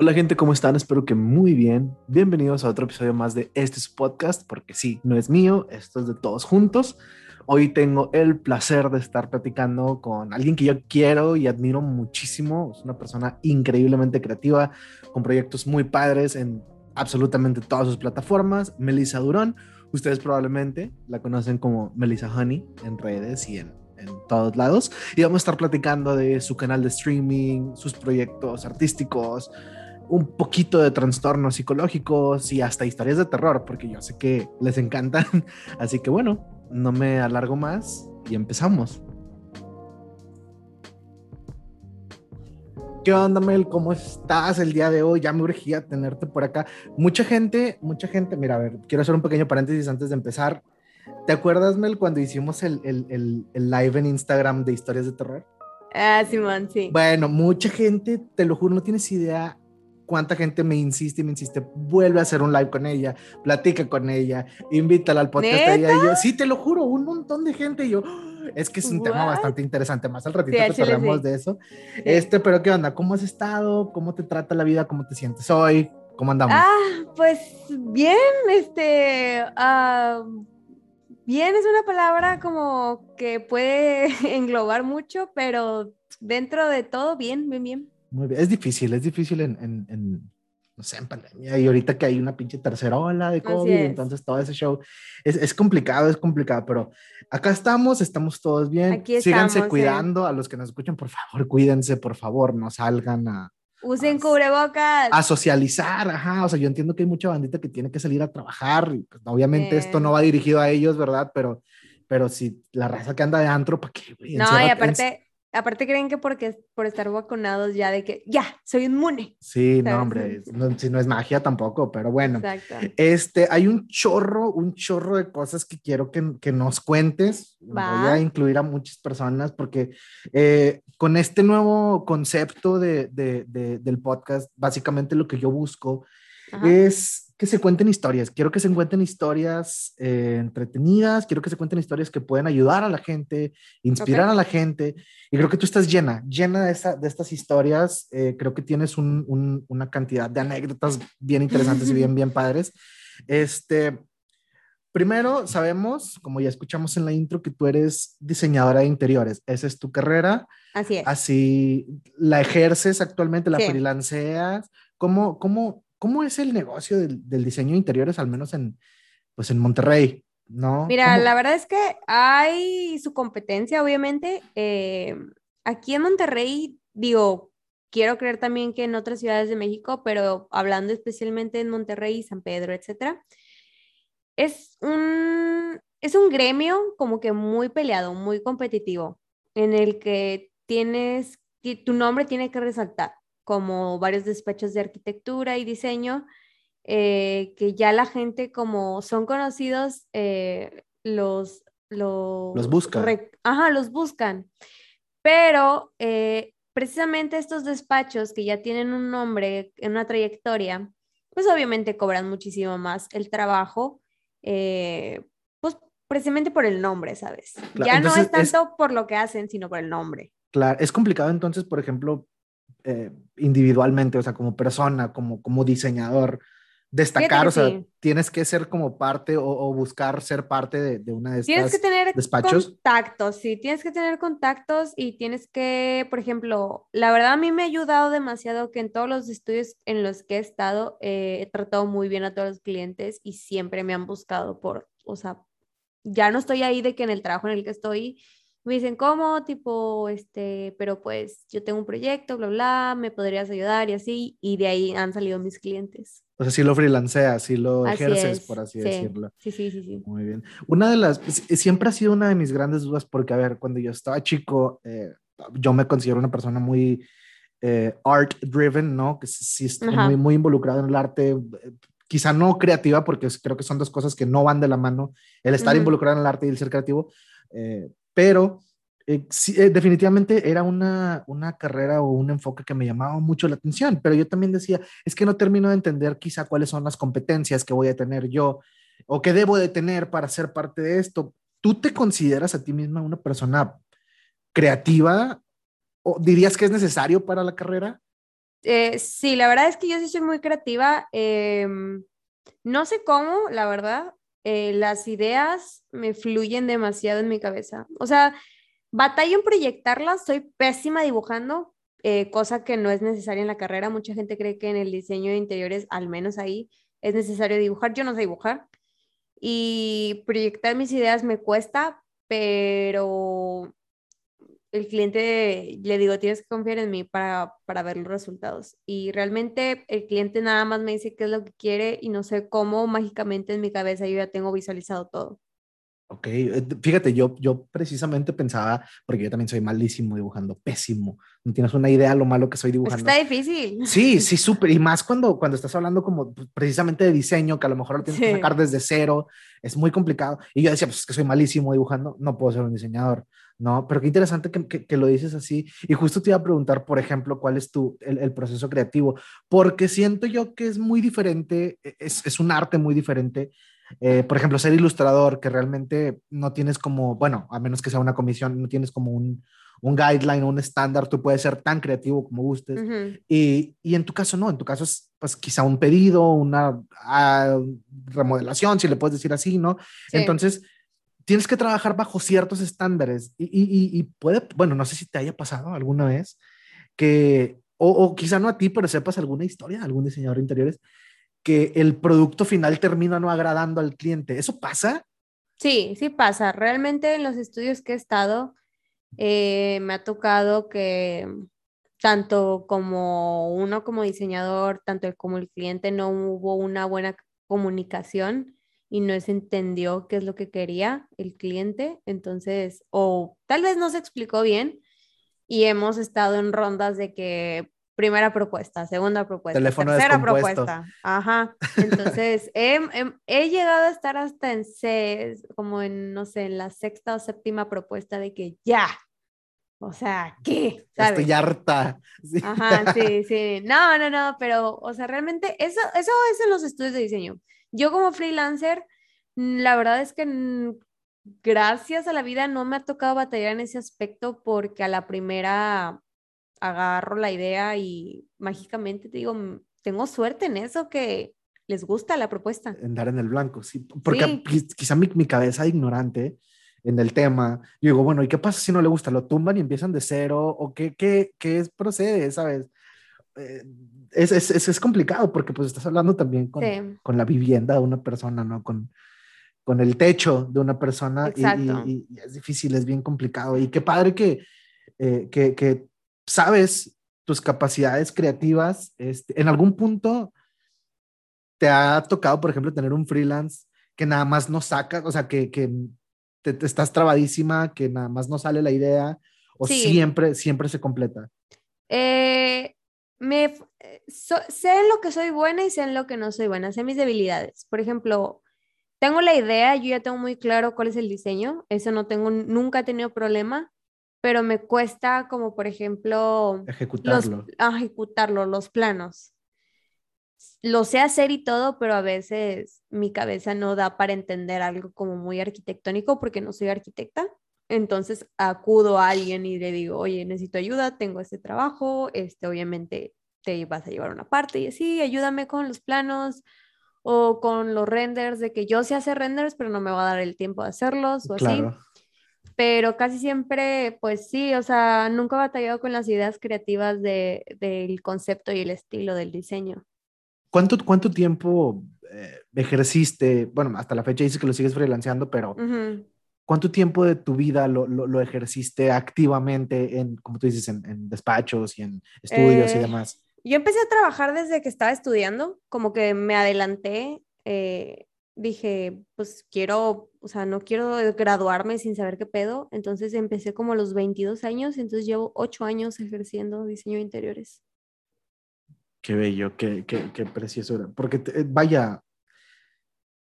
Hola gente, ¿cómo están? Espero que muy bien. Bienvenidos a otro episodio más de este podcast, porque sí, no es mío, esto es de todos juntos. Hoy tengo el placer de estar platicando con alguien que yo quiero y admiro muchísimo. Es una persona increíblemente creativa, con proyectos muy padres en absolutamente todas sus plataformas. Melissa Durón, ustedes probablemente la conocen como Melissa Honey en redes y en en todos lados. Y vamos a estar platicando de su canal de streaming, sus proyectos artísticos, un poquito de trastornos psicológicos y hasta historias de terror, porque yo sé que les encantan. Así que bueno, no me alargo más y empezamos. ¿Qué onda, Mel? ¿Cómo estás el día de hoy? Ya me urgía tenerte por acá. Mucha gente, mucha gente, mira, a ver, quiero hacer un pequeño paréntesis antes de empezar. ¿Te acuerdas, Mel, cuando hicimos el, el, el, el live en Instagram de historias de terror? Ah, Simón, sí. Bueno, mucha gente, te lo juro, no tienes idea cuánta gente me insiste y me insiste, vuelve a hacer un live con ella, platica con ella, invítala al podcast de ella. Y yo, sí, te lo juro, un montón de gente. Y yo, es que es un tema bastante interesante. Más al ratito Sí, que hablamos sí. de eso. Este, pero ¿qué onda? ¿Cómo has estado? ¿Cómo te trata la vida? ¿Cómo te sientes hoy? ¿Cómo andamos? Ah, pues bien, este, ah, bien es una palabra como que puede englobar mucho, pero dentro de todo, bien, bien, bien. Muy bien. Es difícil, es difícil en, en, en, no sé, en pandemia. Y ahorita que hay una pinche tercera ola de COVID, es. entonces todo ese show es, es complicado, es complicado, pero acá estamos, estamos todos bien. Aquí Síganse estamos, eh. cuidando. A los que nos escuchan, por favor, cuídense, por favor, no salgan a, Usen Ah, cubrebocas. a socializar. Ajá, o sea, yo entiendo que hay mucha bandita que tiene que salir a trabajar. Y pues, obviamente Sí. esto no va dirigido a ellos, ¿verdad? Pero, pero si la raza que anda de antro, ¿para qué? güey? No, y aparte, aparte creen que porque por estar vacunados ya de que ya soy inmune. Sí, no, ¿sabes? hombre, no, si no es magia tampoco, pero bueno. Exacto. Este, hay un chorro, un chorro de cosas que quiero que, que nos cuentes. Va. Voy a incluir a muchas personas porque eh, con este nuevo concepto de, de- de- del podcast, básicamente lo que yo busco Ajá. es que se cuenten historias. Quiero que se cuenten historias eh, entretenidas, quiero que se cuenten historias que pueden ayudar a la gente, inspirar a la gente. Y creo que tú estás llena, llena de, esta- de estas historias. Eh, creo que tienes un- un- una cantidad de anécdotas bien interesantes y bien, bien padres. Este, primero, sabemos, como ya escuchamos en la intro, que tú eres diseñadora de interiores. Esa es tu carrera Así es. así la ejerces actualmente, la Sí. freelanceas. ¿Cómo, cómo, cómo es el negocio del, del diseño de interiores, al menos en, pues en Monterrey? ¿No? Mira, ¿Cómo? la verdad es que hay su competencia, obviamente. Eh, aquí en Monterrey, digo, quiero creer también que en otras ciudades de México, pero hablando especialmente en Monterrey, San Pedro, etcétera, es un, es un gremio como que muy peleado, muy competitivo, en el que tienes, ti- tu nombre tiene que resaltar, como varios despachos de arquitectura y diseño eh, que ya la gente como son conocidos, eh, los, los, Los buscan. Ajá, los buscan. Pero eh, precisamente estos despachos que ya tienen un nombre, una trayectoria, pues obviamente cobran muchísimo más el trabajo, pues precisamente por el nombre, ¿sabes? Claro, ya no es- tanto por lo que hacen, sino por el nombre. Claro, es complicado entonces, por ejemplo, eh, individualmente, o sea, como persona, como, como diseñador, destacar, o sea, sí. tienes que ser como parte o, o buscar ser parte de, de una de Tienes estas que tener despachos. contactos, sí, tienes que tener contactos y tienes que, por ejemplo, la verdad a mí me ha ayudado demasiado que en todos los estudios en los que he estado eh, he tratado muy bien a todos los clientes y siempre me han buscado por, o sea, ya no estoy ahí de que en el trabajo en el que estoy me dicen, ¿cómo? Tipo, este, pero pues yo tengo un proyecto, bla, bla, me podrías ayudar y así, y de ahí han salido mis clientes. O sea, si lo freelanceas, si lo Así ejerces, es, por así sí, decirlo. Sí, sí, sí, sí. Muy bien. Una de las, siempre ha sido una de mis grandes dudas porque, a ver, cuando yo estaba chico, eh, yo me considero una persona muy eh, art driven, ¿no? Que sí- estoy Ajá. muy, muy involucrado en el arte, eh, quizá no creativa porque creo que son dos cosas que no van de la mano, el estar Ujú. involucrado en el arte y el ser creativo, eh, pero eh, eh, definitivamente era una, una carrera o un enfoque que me llamaba mucho la atención, pero yo también decía, es que no termino de entender quizá cuáles son las competencias que voy a tener yo o que debo de tener para ser parte de esto. ¿Tú te consideras a ti misma una persona creativa? ¿O dirías que es necesario para la carrera? Eh, sí, la verdad es que yo sí soy muy creativa. Em, no sé cómo, la verdad. Eh, las ideas me fluyen demasiado en mi cabeza. O sea, batallo en proyectarlas, soy pésima dibujando, eh, cosa que no es necesaria en la carrera. Mucha gente cree que en el diseño de interiores, al menos ahí, es necesario dibujar. Yo no sé dibujar. Y proyectar mis ideas me cuesta, pero el cliente le digo, tienes que confiar en mí para, para ver los resultados. Y realmente el cliente nada más me dice qué es lo que quiere y no sé cómo mágicamente en mi cabeza yo ya tengo visualizado todo. Ok, eh, fíjate, yo, yo precisamente pensaba, porque yo también soy malísimo dibujando, pésimo. No tienes una idea de lo malo que soy dibujando. Está difícil. Sí, sí, súper. Y más cuando, cuando estás hablando como pues, precisamente de diseño, que a lo mejor lo tienes que sacar desde cero, es muy complicado. Y yo decía, pues es que soy malísimo dibujando, no puedo ser un diseñador. No, pero qué interesante que, que, lo dices así. Y justo te iba a preguntar, por ejemplo, cuál es tu, el, el proceso creativo, porque siento yo que es muy diferente, e, es, es un arte muy diferente eh, por ejemplo, ser ilustrador, que realmente no tienes como, bueno, a menos que sea una comisión, no tienes como un, un guideline un estándar, tú puedes ser tan creativo como gustes. y, y, en tu caso no, en tu caso es pues quizá un pedido, una ah, remodelación, si le puedes decir así, ¿no? Entonces, tienes que trabajar bajo ciertos estándares y, y, y, puede, bueno, no sé si te haya pasado alguna vez que, o, o quizá no a ti, pero sepas alguna historia, algún diseñador de interiores que el producto final termina no agradando al cliente. ¿Eso pasa? Sí, sí pasa. Realmente en los estudios que he estado, eh, me ha tocado que tanto como uno como diseñador, tanto como el cliente, no hubo una buena comunicación y no se entendió qué es lo que quería el cliente. Entonces, o tal vez no se explicó bien y hemos estado en rondas de que primera propuesta, segunda propuesta, tercera propuesta. Ajá. Entonces, he, llegado a estar hasta en C, como en, no sé, en la sexta o séptima propuesta de que ya. O sea, ¿qué? Estoy harta. Ajá, sí, sí. No, no, no, pero, o sea, realmente eso, eso es en los estudios de diseño. Yo como freelancer, la verdad es que gracias a la vida no me ha tocado batallar en ese aspecto porque a la primera agarro la idea y mágicamente te digo, mm, tengo suerte en eso que les gusta la propuesta. En dar en el blanco, sí. Porque quizá mi, mi, cabeza ignorante en el tema, yo digo, bueno, ¿y qué pasa si no le gusta? ¿Lo tumban y empiezan de cero? ¿O qué, qué, qué es, procede, sabes? Eh, es, es, es, complicado porque pues estás hablando también con, con, la vivienda de una persona, ¿no? Con, con el techo de una persona y, y, y, es difícil, es bien complicado. Y qué padre que, eh, que, que sabes tus capacidades creativas, este, en algún punto te ha tocado, por ejemplo, tener un freelance que nada más no saca, o sea, que, que te, estás trabadísima, que nada más no sale la idea, o siempre, siempre se completa. Eh, me, sé en lo que soy buena y sé en lo que no soy buena, sé mis debilidades. Por ejemplo, tengo la idea, yo ya tengo muy claro cuál es el diseño, eso no tengo, nunca he tenido problema pero me cuesta como por ejemplo ejecutarlo. Los, ejecutarlo, los planos. Lo sé hacer y todo, pero a veces mi cabeza no da para entender algo como muy arquitectónico porque no soy arquitecta. Entonces acudo a alguien y le digo, oye, necesito ayuda, tengo este trabajo, este, obviamente te vas a llevar una parte y así, ayúdame con los planos o con los renders, de que yo sé hacer renders, pero no me va a dar el tiempo de hacerlos o claro. así pero casi siempre, pues sí, o sea, nunca he batallado con las ideas creativas de, del concepto y el estilo del diseño. ¿Cuánto, cuánto tiempo eh, ejerciste? Bueno, hasta la fecha dices que lo sigues freelanceando, pero ¿cuánto tiempo de tu vida lo, lo, ejerciste activamente en, como tú dices, en, despachos y en estudios y eh, demás? Yo empecé a trabajar desde que estaba estudiando, como que me adelanté. Eh, dije, pues quiero, o sea, no quiero graduarme sin saber qué pedo. Entonces empecé como a los 22 años, entonces llevo 8 años ejerciendo diseño de interiores. Qué bello, qué, qué, qué preciosura. Porque eh, vaya,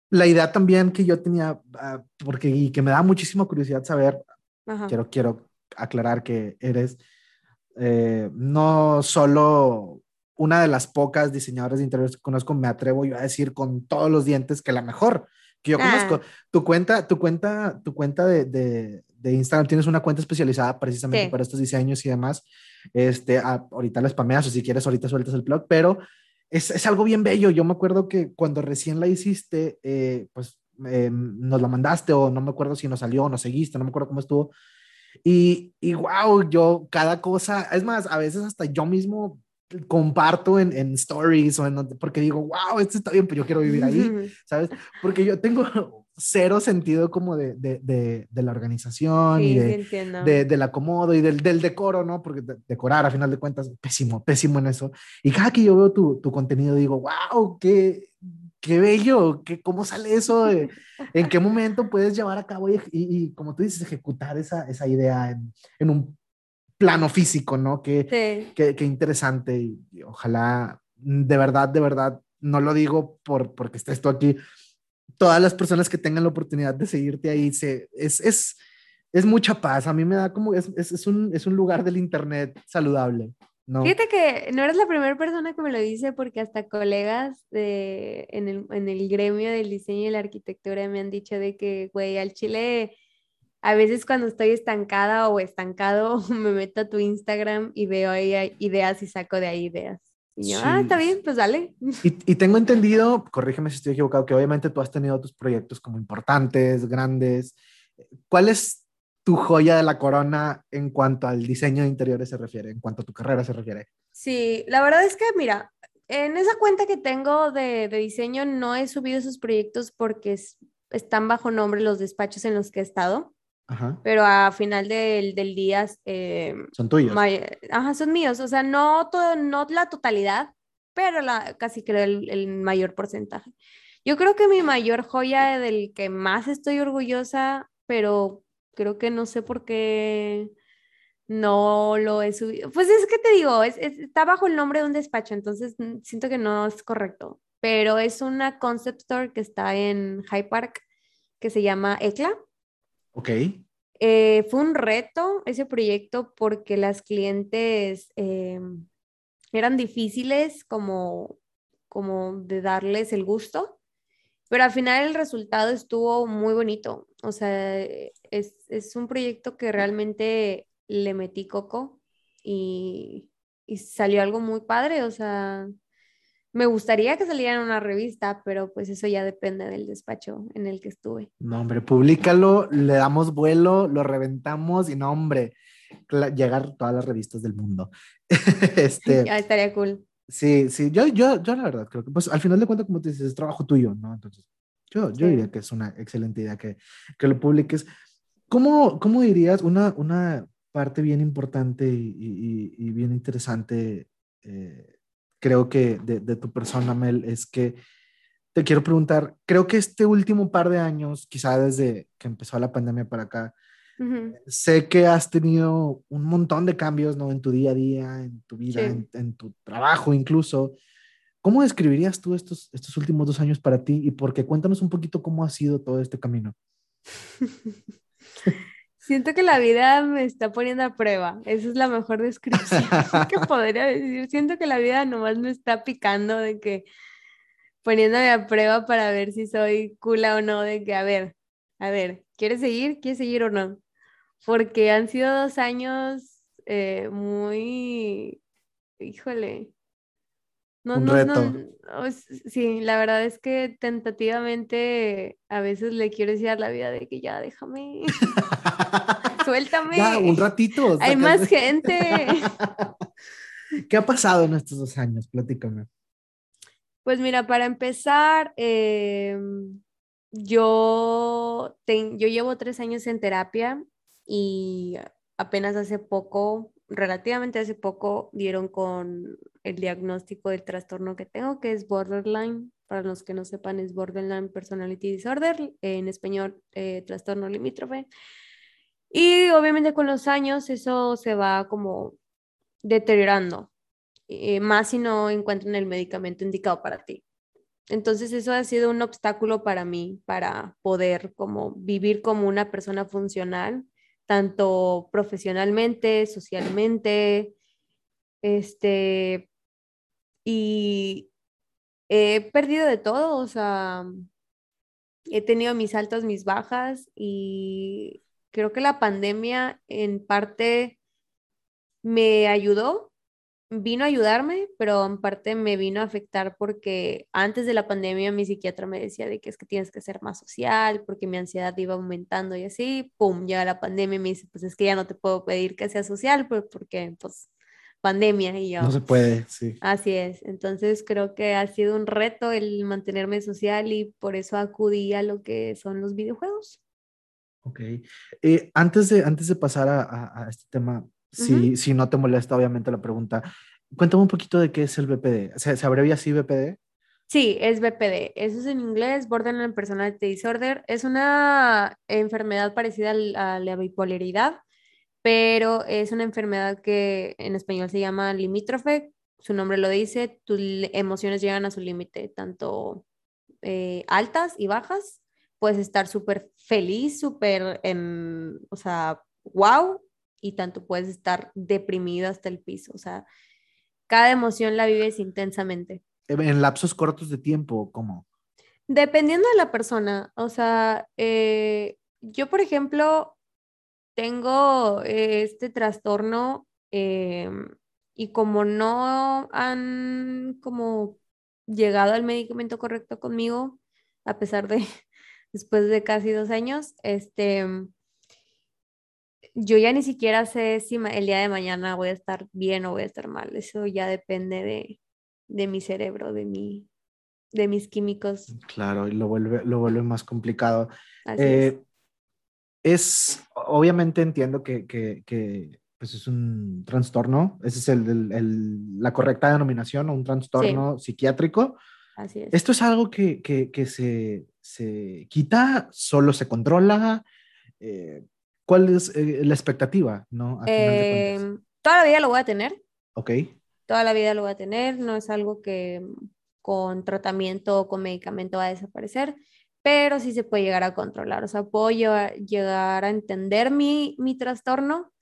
la idea también que yo tenía, ah, porque y que me da muchísima curiosidad saber, quiero, quiero aclarar que eres eh, no solo una de las pocas diseñadoras de interiores que conozco, me atrevo yo a decir con todos los dientes que la mejor, que yo Ah. conozco. Tu cuenta, tu cuenta, tu cuenta de, de, de Instagram, tienes una cuenta especializada precisamente Sí. para estos diseños y demás. Este, ah, ahorita la spameas o si quieres ahorita sueltas el blog, pero es, es algo bien bello. Yo me acuerdo que cuando recién la hiciste, eh, pues eh, nos la mandaste o no me acuerdo si nos salió o nos seguiste, no me acuerdo cómo estuvo. Y, y wow, yo cada cosa, es más, a veces hasta yo mismo comparto en, en stories o en donde- porque digo, wow, esto está bien, pero yo quiero vivir ahí, ¿sabes? Porque yo tengo cero sentido como de, de, de, de la organización y Sí, sí de, del acomodo y del, del decoro, ¿no? Porque de- decorar, a final de cuentas, pésimo, pésimo en eso. Y cada que yo veo tu, tu contenido, digo, wow, qué, qué bello, qué, ¿cómo sale eso? Eh, ¿En qué momento puedes llevar a cabo y, y- y, como tú dices, ejecutar esa, esa idea en, en un plano físico, ¿no? Qué, Sí. qué, qué interesante y, y ojalá, de verdad, de verdad, no lo digo por, porque estés tú aquí, todas las personas que tengan la oportunidad de seguirte ahí, se, es, es, es mucha paz. A mí me da como, es, es, es un, es un lugar del internet saludable, ¿no? Fíjate que no eres la primera persona que me lo dice porque hasta colegas de, en, el, en el gremio del diseño y la arquitectura me han dicho de que, güey, al chile, a veces cuando estoy estancada o estancado, me meto a tu Instagram y veo ahí ideas y saco de ahí ideas. Y yo, ah, está bien, pues dale. Y, y tengo entendido, corrígeme si estoy equivocado, que obviamente tú has tenido tus proyectos como importantes, grandes. ¿Cuál es tu joya de la corona en cuanto al diseño de interiores se refiere, en cuanto a tu carrera se refiere? Sí, la verdad es que, mira, en esa cuenta que tengo de, de diseño no he subido esos proyectos porque es- están bajo nombre los despachos en los que he estado. Ajá. pero a final del, del día eh, Son tuyos. ajá, son míos, o sea, no, todo, no la totalidad, pero la, casi creo el, el mayor porcentaje. Yo creo que mi mayor joya del que más estoy orgullosa, pero creo que no sé por qué no lo he subido. Pues es que te digo, es, es- está bajo el nombre de un despacho, entonces mm, siento que no es correcto, pero es una concept store que está en High Park que se llama ECLA. Ok. Eh, fue un reto ese proyecto porque las clientes eh, eran difíciles como, como de darles el gusto, pero al final el resultado estuvo muy bonito. O sea, es, es un proyecto que realmente le metí coco y, y salió algo muy padre. O sea, me gustaría que saliera en una revista, pero pues eso ya depende del despacho en el que estuve. No, hombre, públicalo, le damos vuelo, lo reventamos y no, hombre, llegar todas las revistas del mundo. este, Ya estaría cool. sí, sí, yo, yo, yo la verdad creo que, pues al final de cuentas, como te dices, es trabajo tuyo, ¿no? Entonces, yo, yo Sí. diría que es una excelente idea que, que lo publiques. ¿Cómo, cómo dirías una, una parte bien importante y, y- y bien interesante, eh, creo que de, de tu persona, Mel, es que te quiero preguntar, creo que este último par de años, quizá desde que empezó la pandemia para acá, Ujú. sé que has tenido un montón de cambios, ¿no? En tu día a día, en tu vida, Sí. en, en tu trabajo incluso. ¿Cómo describirías tú estos, estos últimos dos años para ti? Y porque cuéntanos un poquito cómo ha sido todo este camino. Siento que la vida me está poniendo a prueba. Esa es la mejor descripción que podría decir. Siento que la vida nomás me está picando de que poniéndome a prueba para ver si soy cula o no, de que, a ver, a ver, ¿quieres seguir? ¿Quieres seguir o no? Porque han sido dos años eh, muy, híjole. No, Un no, reto. no, sí, la verdad es que tentativamente a veces le quiero decir a la vida de que ya déjame, suéltame. Ya, un ratito. Hay más gente. ¿Qué ha pasado en estos dos años? Platícame. Pues mira, para empezar, em, yo, yo llevo tres años en terapia y apenas hace poco, relativamente hace poco, dieron con el diagnóstico del trastorno que tengo, que es borderline. Para los que no sepan, es borderline personality disorder, en español, eh, trastorno limítrofe. Y obviamente con los años eso se va como deteriorando, eh, más si no encuentran el medicamento indicado para ti. Entonces eso ha sido un obstáculo para mí, para poder como vivir como una persona funcional, tanto profesionalmente, socialmente, este, y he perdido de todo, o sea, he tenido mis altas, mis bajas y creo que la pandemia en parte me ayudó, vino a ayudarme, pero en parte me vino a afectar porque antes de la pandemia mi psiquiatra me decía de que es que tienes que ser más social porque mi ansiedad iba aumentando y así, pum, llega la pandemia y me dice, pues es que ya no te puedo pedir que seas social porque pues pandemia y yo. No se puede, sí. Así es. Entonces creo que ha sido un reto el mantenerme social y por eso acudí a lo que son los videojuegos. Ok. Eh, antes, de, antes de pasar a, este tema, si, si, no te molesta, obviamente, la pregunta, cuéntame un poquito de qué es el BPD. ¿Se, ¿se abrevia así BPD? Sí, es BPD. Eso es en inglés, Borderline Personality Disorder. Es una enfermedad parecida a la bipolaridad pero es una enfermedad que en español se llama limítrofe, su nombre lo dice, tus emociones llegan a su límite, tanto eh, altas y bajas, puedes estar súper feliz, súper, o sea, wow, y tanto puedes estar deprimido hasta el piso, o sea, cada emoción la vives intensamente. ¿En lapsos cortos de tiempo, cómo? Dependiendo de la persona, o sea, eh, yo, por ejemplo, tengo eh, este trastorno em, y como no han como llegado al medicamento correcto conmigo, a pesar de después de casi dos años, este, yo ya ni siquiera sé si el día de mañana voy a estar bien o voy a estar mal. Eso ya depende de, de mi cerebro, de mi, de mis químicos. Claro, y lo vuelve, lo vuelve más complicado. Eh, es, obviamente entiendo que, que, pues es un trastorno, esa es el, el, la correcta denominación, un trastorno psiquiátrico. Así es. ¿Esto es algo que, que se, se, quita, solo se controla? Eh, ¿Cuál es eh, la expectativa? ¿no? Em, toda la vida lo voy a tener. Ok. Toda la vida lo voy a tener, no es algo que con tratamiento o con medicamento va a desaparecer pero sí se puede llegar a controlar. O sea, puedo llegar a entender mi, mi trastorno,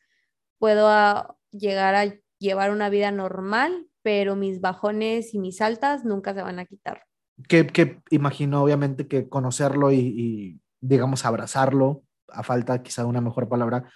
puedo llegar a llevar una vida normal, pero mis bajones y mis altas nunca se van a quitar. Que, que imagino, obviamente, que conocerlo y, y, digamos, abrazarlo, a falta quizá de una mejor palabra,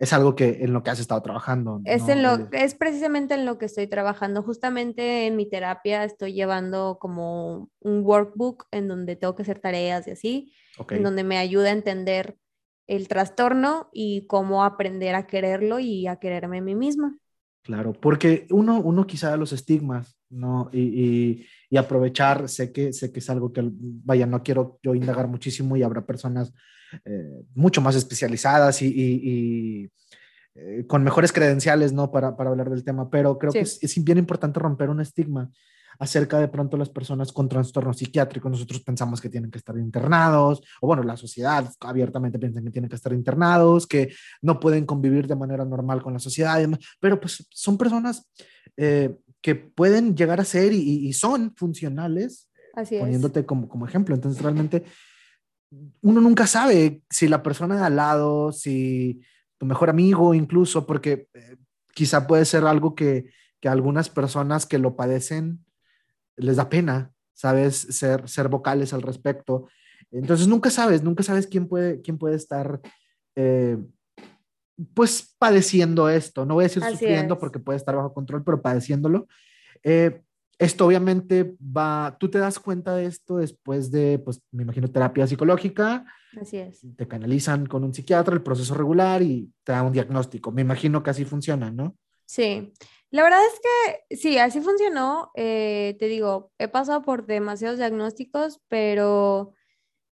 es algo que en lo que has estado trabajando. Es, en lo, es precisamente en lo que estoy trabajando. Justamente en mi terapia estoy llevando como un workbook en donde tengo que hacer tareas y así, en donde me ayuda a entender el trastorno y cómo aprender a quererlo y a quererme a mí misma. Claro, porque uno, uno quizá los estigmas, ¿no? Y, y, aprovechar, sé que, sé que es algo que, vaya, no quiero yo indagar muchísimo y habrá personas eh, mucho más especializadas y, eh, con mejores credenciales, ¿no? Para, para, hablar del tema, pero creo que es, es, bien importante romper un estigma acerca de pronto las personas con trastornos psiquiátricos. Nosotros pensamos que tienen que estar internados, o bueno, la sociedad abiertamente piensa que tienen que estar internados, que no pueden convivir de manera normal con la sociedad, pero pues son personas eh, que pueden llegar a ser y, y son funcionales, Así poniéndote como, como ejemplo. Entonces, realmente uno nunca sabe si la persona de al lado, si tu mejor amigo incluso, porque eh, quizá puede ser algo que, que algunas personas que lo padecen les da pena, ¿sabes? Ser, ser vocales al respecto. Entonces nunca sabes, nunca sabes quién puede, quién puede estar, eh, pues, padeciendo esto. No voy a decir sufriendo porque puede estar bajo control, pero padeciéndolo. Eh, esto obviamente va, tú te das cuenta de esto después de, pues, me imagino, terapia psicológica. Así es. Te canalizan con un psiquiatra, el proceso regular y te da un diagnóstico. Me imagino que así funciona, ¿no? Sí. La verdad es que sí, así funcionó. Eh, te digo, he pasado por demasiados diagnósticos, pero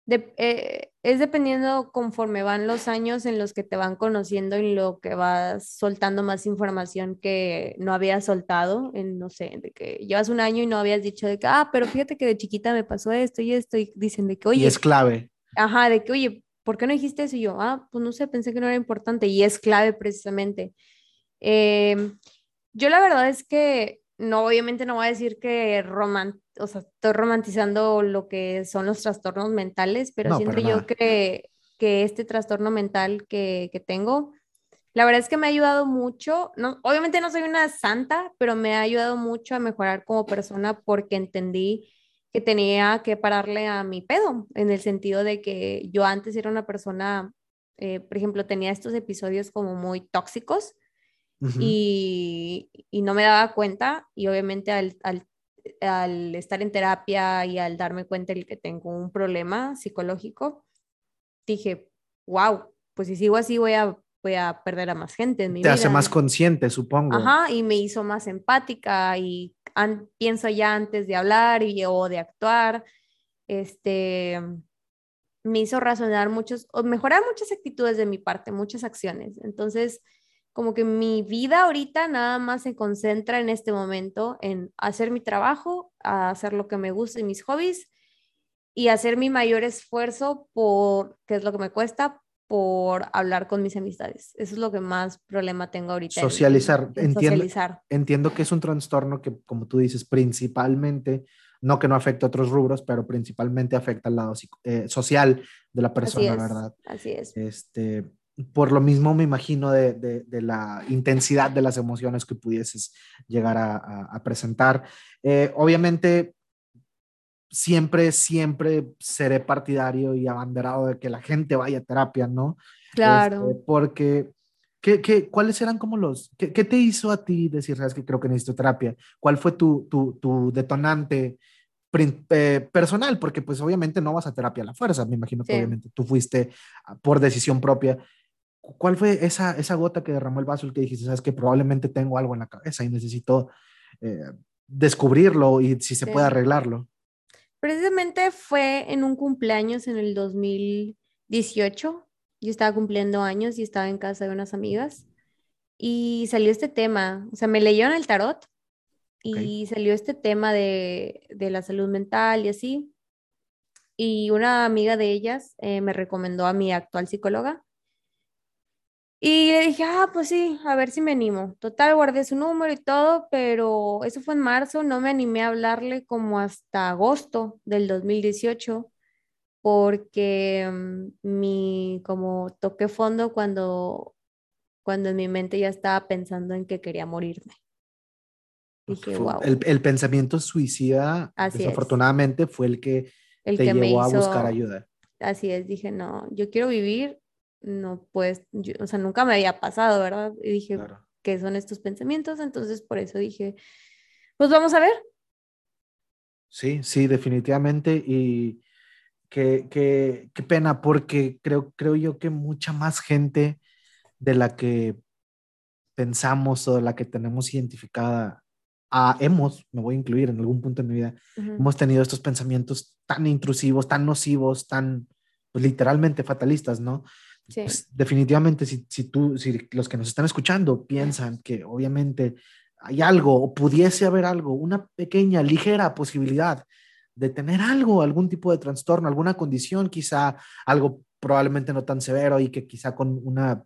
eh, es dependiendo conforme van los años en los que te van conociendo y lo que vas soltando más información que no habías soltado, en, no sé, de que llevas un año y no habías dicho de que, ah, pero fíjate que de chiquita me pasó esto y esto, y dicen de que, oye. Y es clave. Ajá, de que, oye, ¿por qué no dijiste eso? Y yo, ah, pues no sé, pensé que no era importante y es clave precisamente. Em, yo la verdad es que no, obviamente no voy a decir que román o sea, estoy romantizando lo que son los trastornos mentales, pero siento yo que, que este trastorno mental que, que, tengo, la verdad es que me ha ayudado mucho. No, obviamente no soy una santa, pero me ha ayudado mucho a mejorar como persona porque entendí que tenía que pararle a mi pedo, en el sentido de que yo antes era una persona, eh, por ejemplo, tenía estos episodios como muy tóxicos y, y, no me daba cuenta y obviamente al, al, al, estar en terapia y al darme cuenta de que tengo un problema psicológico, dije, wow, pues si sigo así voy a, voy a perder a más gente en mi Te vida. hace más consciente, supongo. Ajá, y me hizo más empática y pienso ya antes de hablar y, o de actuar. Este, me hizo razonar muchos, o mejorar muchas actitudes de mi parte, muchas acciones. Entonces, como que mi vida ahorita nada más se concentra en este momento en hacer mi trabajo, a hacer lo que me gusta y mis hobbies y hacer mi mayor esfuerzo por, que es lo que me cuesta, por hablar con mis amistades. Eso es lo que más problema tengo ahorita. Socializar. En, en entiendo, socializar. entiendo que es un trastorno que, como tú dices, principalmente, no que no afecte a otros rubros, pero principalmente afecta al lado eh, social de la persona, así es, ¿verdad? Así es. Este, por lo mismo me imagino de, de, de, la intensidad de las emociones que pudieses llegar a, a, a presentar. Eh, obviamente, siempre, siempre seré partidario y abanderado de que la gente vaya a terapia, ¿no? Claro. Este, porque, ¿qué, qué, cuáles eran como los, qué, qué, te hizo a ti decir, sabes que creo que necesito terapia? ¿Cuál fue tu, tu, tu detonante eh, personal? Porque pues obviamente no vas a terapia a la fuerza, me imagino que sí. obviamente tú fuiste por decisión propia. ¿Cuál fue esa, esa gota que derramó el vaso, el que dijiste, sabes que probablemente tengo algo en la cabeza y necesito eh, descubrirlo y si se sí. puede arreglarlo? Precisamente fue en un cumpleaños en el 2018. Yo estaba cumpliendo años y estaba en casa de unas amigas y salió este tema. O sea, me leyeron el tarot y okay. salió este tema de, de, la salud mental y así. Y una amiga de ellas eh, me recomendó a mi actual psicóloga. Y le dije, ah, pues sí, a ver si me animo. Total, guardé su número y todo, pero eso fue en marzo, no me animé a hablarle como hasta agosto del 2018, porque um, mi, como toqué fondo cuando, cuando en mi mente ya estaba pensando en que quería morirme. Dije, wow. El, el pensamiento suicida, Así desafortunadamente, es. fue el que el te que llevó me hizo, a buscar ayuda. Así es, dije, no, yo quiero vivir, no, pues, yo, o sea, nunca me había pasado, ¿verdad? Y dije, Claro. ¿qué son estos pensamientos? Entonces, por eso dije, pues vamos a ver. Sí, sí, definitivamente. Y qué, qué, qué pena, porque creo, creo yo que mucha más gente de la que pensamos o de la que tenemos identificada, ah, hemos, me voy a incluir en algún punto de mi vida, hemos tenido estos pensamientos tan intrusivos, tan nocivos, tan pues, literalmente fatalistas, ¿no? Sí, Pues, definitivamente, si, si tú, si los que nos están escuchando piensan que obviamente hay algo o pudiese haber algo, una pequeña, ligera posibilidad de tener algo, algún tipo de trastorno, alguna condición, quizá algo probablemente no tan severo y que quizá con una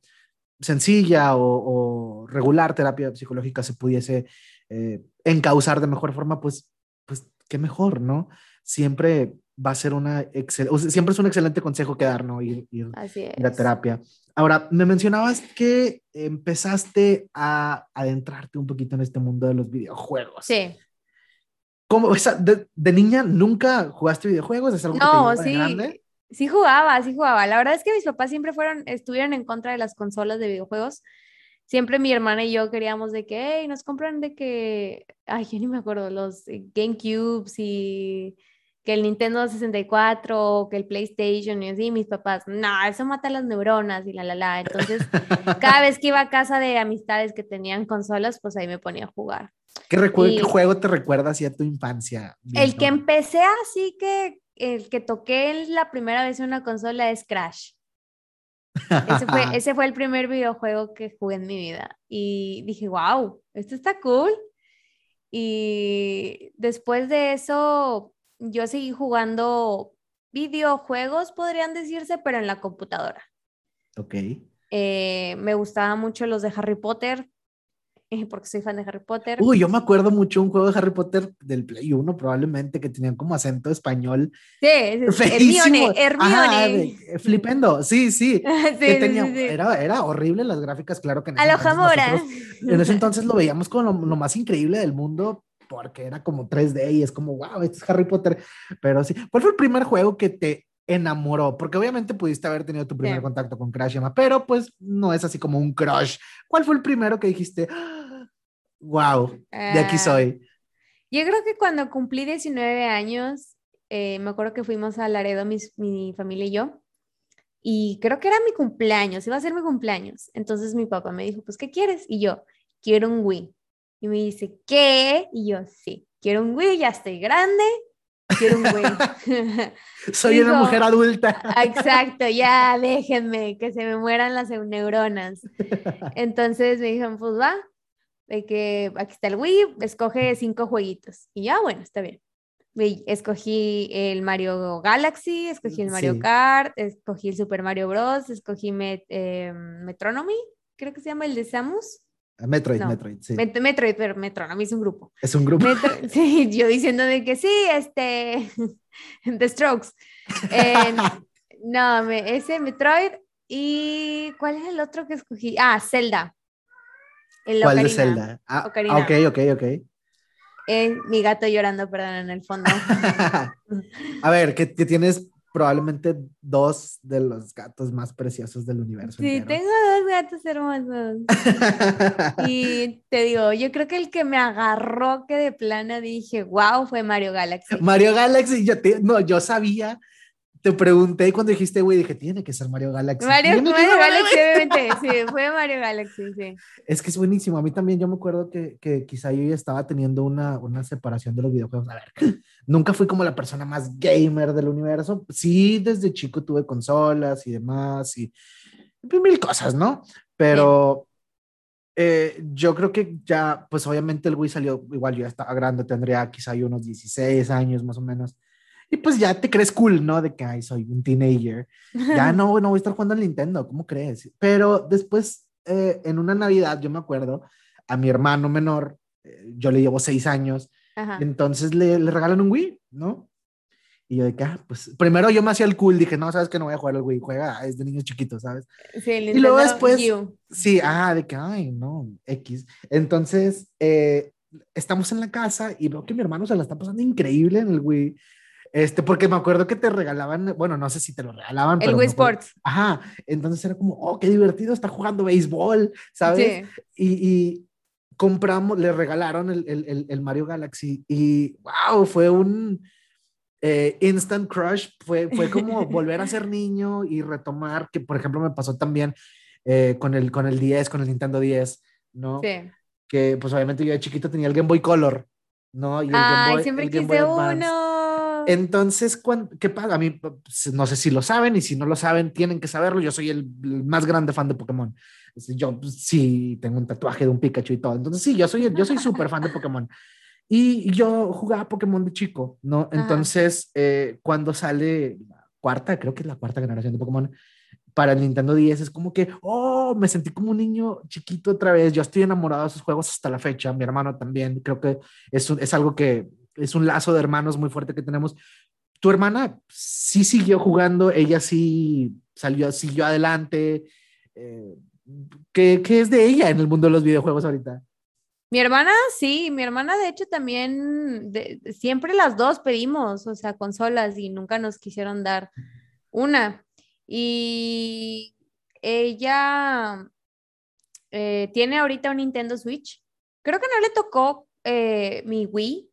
sencilla o, o regular terapia psicológica se pudiese eh, encauzar de mejor forma, pues, pues qué mejor, ¿no? Siempre va a ser una excel o sea, siempre es un excelente consejo que dar, ¿no? Ir, ir, así es. ir a terapia. Ahora, me mencionabas que empezaste a adentrarte un poquito en este mundo de los videojuegos. Sí. ¿Cómo? O sea, de, de, niña nunca jugaste videojuegos? ¿Es algo No, que te sí. grande? Sí jugaba, sí jugaba. La verdad es que mis papás siempre fueron, estuvieron en contra de las consolas de videojuegos. Siempre mi hermana y yo queríamos de que, hey, nos compran de que, ay, yo ni me acuerdo, los GameCubes y que el Nintendo 64, que el PlayStation y así, mis papás, no, eso mata las neuronas y la, la, la. Entonces, cada vez que iba a casa de amistades que tenían consolas, pues ahí me ponía a jugar. ¿Qué, recuerdo, y... ¿qué juego te recuerda así a tu infancia? El que empecé así que, el que toqué la primera vez en una consola es Crash. Ese fue, ese fue el primer videojuego que jugué en mi vida. Y dije, wow, esto está cool. Y después de eso, yo seguí jugando videojuegos, podrían decirse, pero en la computadora. Ok. Eh, me gustaban mucho los de Harry Potter, eh, porque soy fan de Harry Potter. Uy, yo me acuerdo mucho un juego de Harry Potter del Play 1, probablemente, que tenían como acento español. Sí, Hermione, Hermione. Ajá, de, flipendo, sí, sí. sí, que tenía, sí, sí. Era, era horrible las gráficas, claro que en ese, entonces, nosotros, en ese entonces lo veíamos como lo, lo más increíble del mundo, porque era como 3D y es como, wow, este es Harry Potter. Pero sí, ¿cuál fue el primer juego que te enamoró? Porque obviamente pudiste haber tenido tu primer contacto con Crash, Emma, pero pues no es así como un crush. ¿Cuál fue el primero que dijiste, wow, de aquí ah, soy? Yo creo que cuando cumplí 19 años, eh, me acuerdo que fuimos a Laredo, mi, mi familia y yo, y creo que era mi cumpleaños, iba a ser mi cumpleaños. Entonces mi papá me dijo, pues, ¿qué quieres? Y yo, quiero un Wii. Y me dice, ¿qué? Y yo, sí, quiero un Wii, ya estoy grande, quiero un Wii. Soy una mujer adulta. Exacto, ya déjenme que se me mueran las neuronas. Entonces me dijeron, pues va, de que aquí está el Wii, escoge cinco jueguitos. Y ya, bueno, está bien. Escogí el Mario Galaxy, escogí el Mario Kart, escogí el Super Mario Bros, escogí eh, Metronomy, creo que se llama el de Samus. Metroid, Metroid, sí. Metroid, pero Metronomy es un grupo. Es un grupo. sí, yo diciendo de que sí, este, The Strokes. no, ese Metroid y ¿cuál es el otro que escogí? Ah, Zelda. ¿Cuál de Zelda? Ah, ok, ok, ok mi gato llorando, perdón, en el fondo. a ver, que, tienes probablemente dos de los gatos más preciosos del universo. Sí, tengo dos gatos hermosos. y te digo, yo creo que el que me agarró que de plana dije, wow, fue Mario Galaxy. Mario Galaxy, yo, no, yo sabía te pregunté cuando dijiste, güey, dije, tiene que ser Mario Galaxy. Mario, Galaxy, obviamente, sí, fue Mario Galaxy, sí. Es que es buenísimo. A mí también, yo me acuerdo que, que quizá yo ya estaba teniendo una, una separación de los videojuegos. A ver, nunca fui como la persona más gamer del universo. Sí, desde chico tuve consolas y demás y mil cosas, ¿no? Pero eh, yo creo que ya, pues obviamente el Wii salió, igual yo ya estaba grande, tendría quizá unos 16 años más o menos. Y pues ya te crees cool, ¿no? De que, ay, soy un teenager. Ya no, no voy a estar jugando al Nintendo, ¿cómo crees? Pero después, eh, en una Navidad, yo me acuerdo, a mi hermano menor, eh, yo le llevo seis años, entonces le, le regalan un Wii, ¿no? Y yo de que, ah, pues, primero yo me hacía el cool, dije, no, sabes que no voy a jugar al Wii, juega, es de niños chiquitos, ¿sabes? Sí, el y luego después, sí, ah, de que, ay, no, X. Entonces, eh, estamos en la casa y veo que mi hermano se la está pasando increíble en el Wii. Este, porque me acuerdo que te regalaban, bueno, no sé si te lo regalaban. El Wii Sports. Ajá, entonces era como, oh, qué divertido, está jugando béisbol, ¿sabes? Y, y, compramos, le regalaron el, el, el, Mario Galaxy y, wow, fue un eh, instant crush, fue, fue como volver a ser niño y retomar, que por ejemplo me pasó también eh, con, el, con el 10, con el Nintendo 10, ¿no? Sí. Que pues obviamente yo de chiquito tenía el Game Boy Color, ¿no? Y el Ay, Game siempre quise uno. Entonces, ¿qué pasa? A mí, no sé si lo saben y si no lo saben, tienen que saberlo. Yo soy el, más grande fan de Pokémon. Yo pues, sí tengo un tatuaje de un Pikachu y todo. Entonces, sí, yo soy, yo soy súper fan de Pokémon. Y yo jugaba Pokémon de chico, ¿no? Entonces, eh, cuando sale la cuarta, creo que es la cuarta generación de Pokémon, para el Nintendo 10 es como que, oh, me sentí como un niño chiquito otra vez. Yo estoy enamorado de esos juegos hasta la fecha. Mi hermano también. Creo que es, es algo que es un lazo de hermanos muy fuerte que tenemos. Tu hermana sí siguió jugando, ella sí salió, siguió adelante. Eh, ¿qué, ¿Qué es de ella en el mundo de los videojuegos ahorita? Mi hermana, sí, mi hermana de hecho también, siempre las dos pedimos, o sea, consolas y nunca nos quisieron dar una. Y ella eh, tiene ahorita un Nintendo Switch. Creo que no le tocó eh, mi Wii,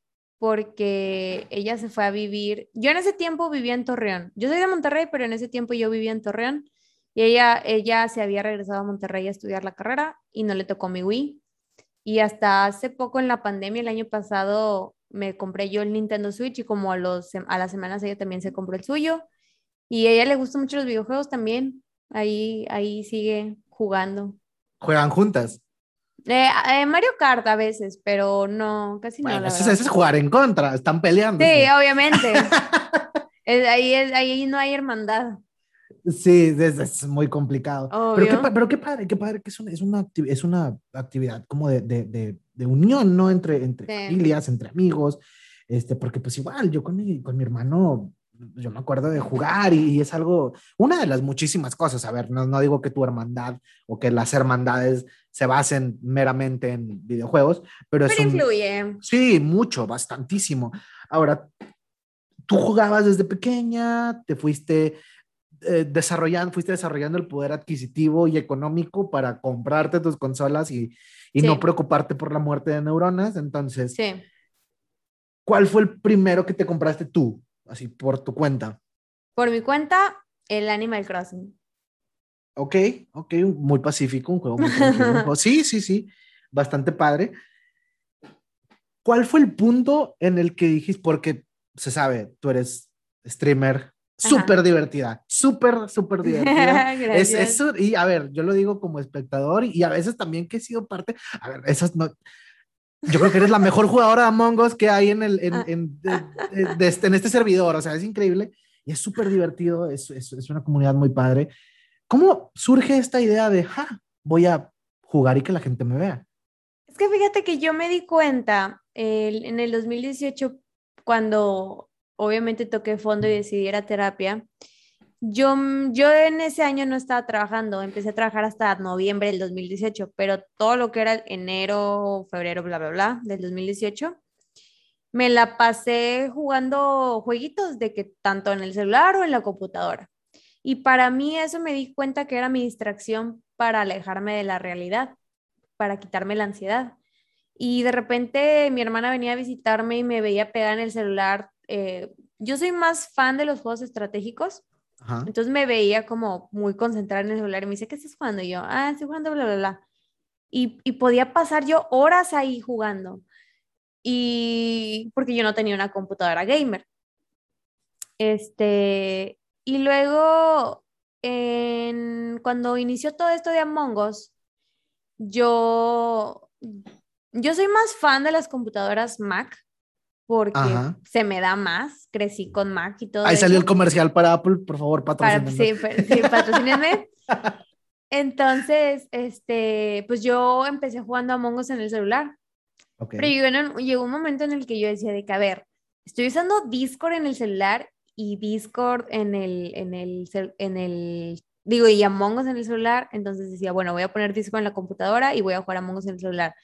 porque ella se fue a vivir, yo en ese tiempo vivía en Torreón, yo soy de Monterrey, pero en ese tiempo yo vivía en Torreón y ella, ella se había regresado a Monterrey a estudiar la carrera y no le tocó mi Wii. Y hasta hace poco en la pandemia, el año pasado, me compré yo el Nintendo Switch y como a, los, a las semanas ella también se compró el suyo. Y a ella le gustan mucho los videojuegos también. Ahí, ahí sigue jugando. ¿Juegan juntas? Eh, eh, Mario Kart a veces, pero no, casi no. eso, es jugar en contra, están peleando. Sí, obviamente. ahí, ahí no hay hermandad. Sí, es, muy complicado. Pero qué, pero qué, padre, qué padre que es una, es una, es una actividad como de, de, de, unión, ¿no? Entre, entre familias, entre amigos, este, porque pues igual yo con mi, con mi hermano yo me acuerdo de jugar y, es algo, una de las muchísimas cosas. A ver, no, no, digo que tu hermandad o que las hermandades se basen meramente en videojuegos, pero, es influye. Sí, mucho, bastantísimo. Ahora, tú jugabas desde pequeña, te fuiste eh, desarrollando, fuiste desarrollando el poder adquisitivo y económico para comprarte tus consolas y, y no preocuparte por la muerte de neuronas. Entonces, sí. ¿cuál fue el primero que te compraste tú? Así por tu cuenta? Por mi cuenta, el Animal Crossing. Ok, ok, muy pacífico, un juego muy tranquilo. sí, sí, sí, bastante padre. ¿Cuál fue el punto en el que dijiste, porque se sabe, tú eres streamer súper divertida, súper, súper divertida. es, eso, y a ver, yo lo digo como espectador y a veces también que he sido parte, a ver, esas no, yo creo que eres la mejor jugadora de Among Us que hay en, el, en, ah. en, este, en este servidor. O sea, es increíble y es súper divertido. Es, es, es, una comunidad muy padre. ¿Cómo surge esta idea de, ja, voy a jugar y que la gente me vea? Es que fíjate que yo me di cuenta en el 2018, cuando obviamente toqué fondo y decidí ir a terapia, yo, mm, yo en ese año no estaba trabajando, empecé a trabajar hasta noviembre del 2018, pero todo lo que era enero, febrero, bla, bla, bla, del 2018, me la pasé jugando jueguitos de que tanto en el celular o en la computadora. Y para mí eso me di cuenta que era mi distracción para alejarme de la realidad, para quitarme la ansiedad. Y de repente mi hermana venía a visitarme y me veía pegada en el celular. Eh, yo soy más fan de los juegos estratégicos entonces me veía como muy concentrada en el celular y me dice, ¿qué estás jugando? Y yo, ah, estoy jugando, bla, bla, bla. Y, podía pasar yo horas ahí jugando. Y porque yo no tenía una computadora gamer. Este, y luego, cuando inició todo esto de Among Us, yo, yo soy más fan de las computadoras Mac porque se me da más, crecí con Mac y todo. Ahí salió el comercial para Apple, por favor, patrocínenme. sí, sí, patrocínenme. Entonces, este, pues yo empecé jugando a Among Us en el celular. Pero llegó, llegó, un momento en el que yo decía de que, a ver, estoy usando Discord en el celular y Discord en el, en el, en el, digo, y Among Us en el celular, entonces decía, bueno, voy a poner Discord en la computadora y voy a jugar Among Us en el celular.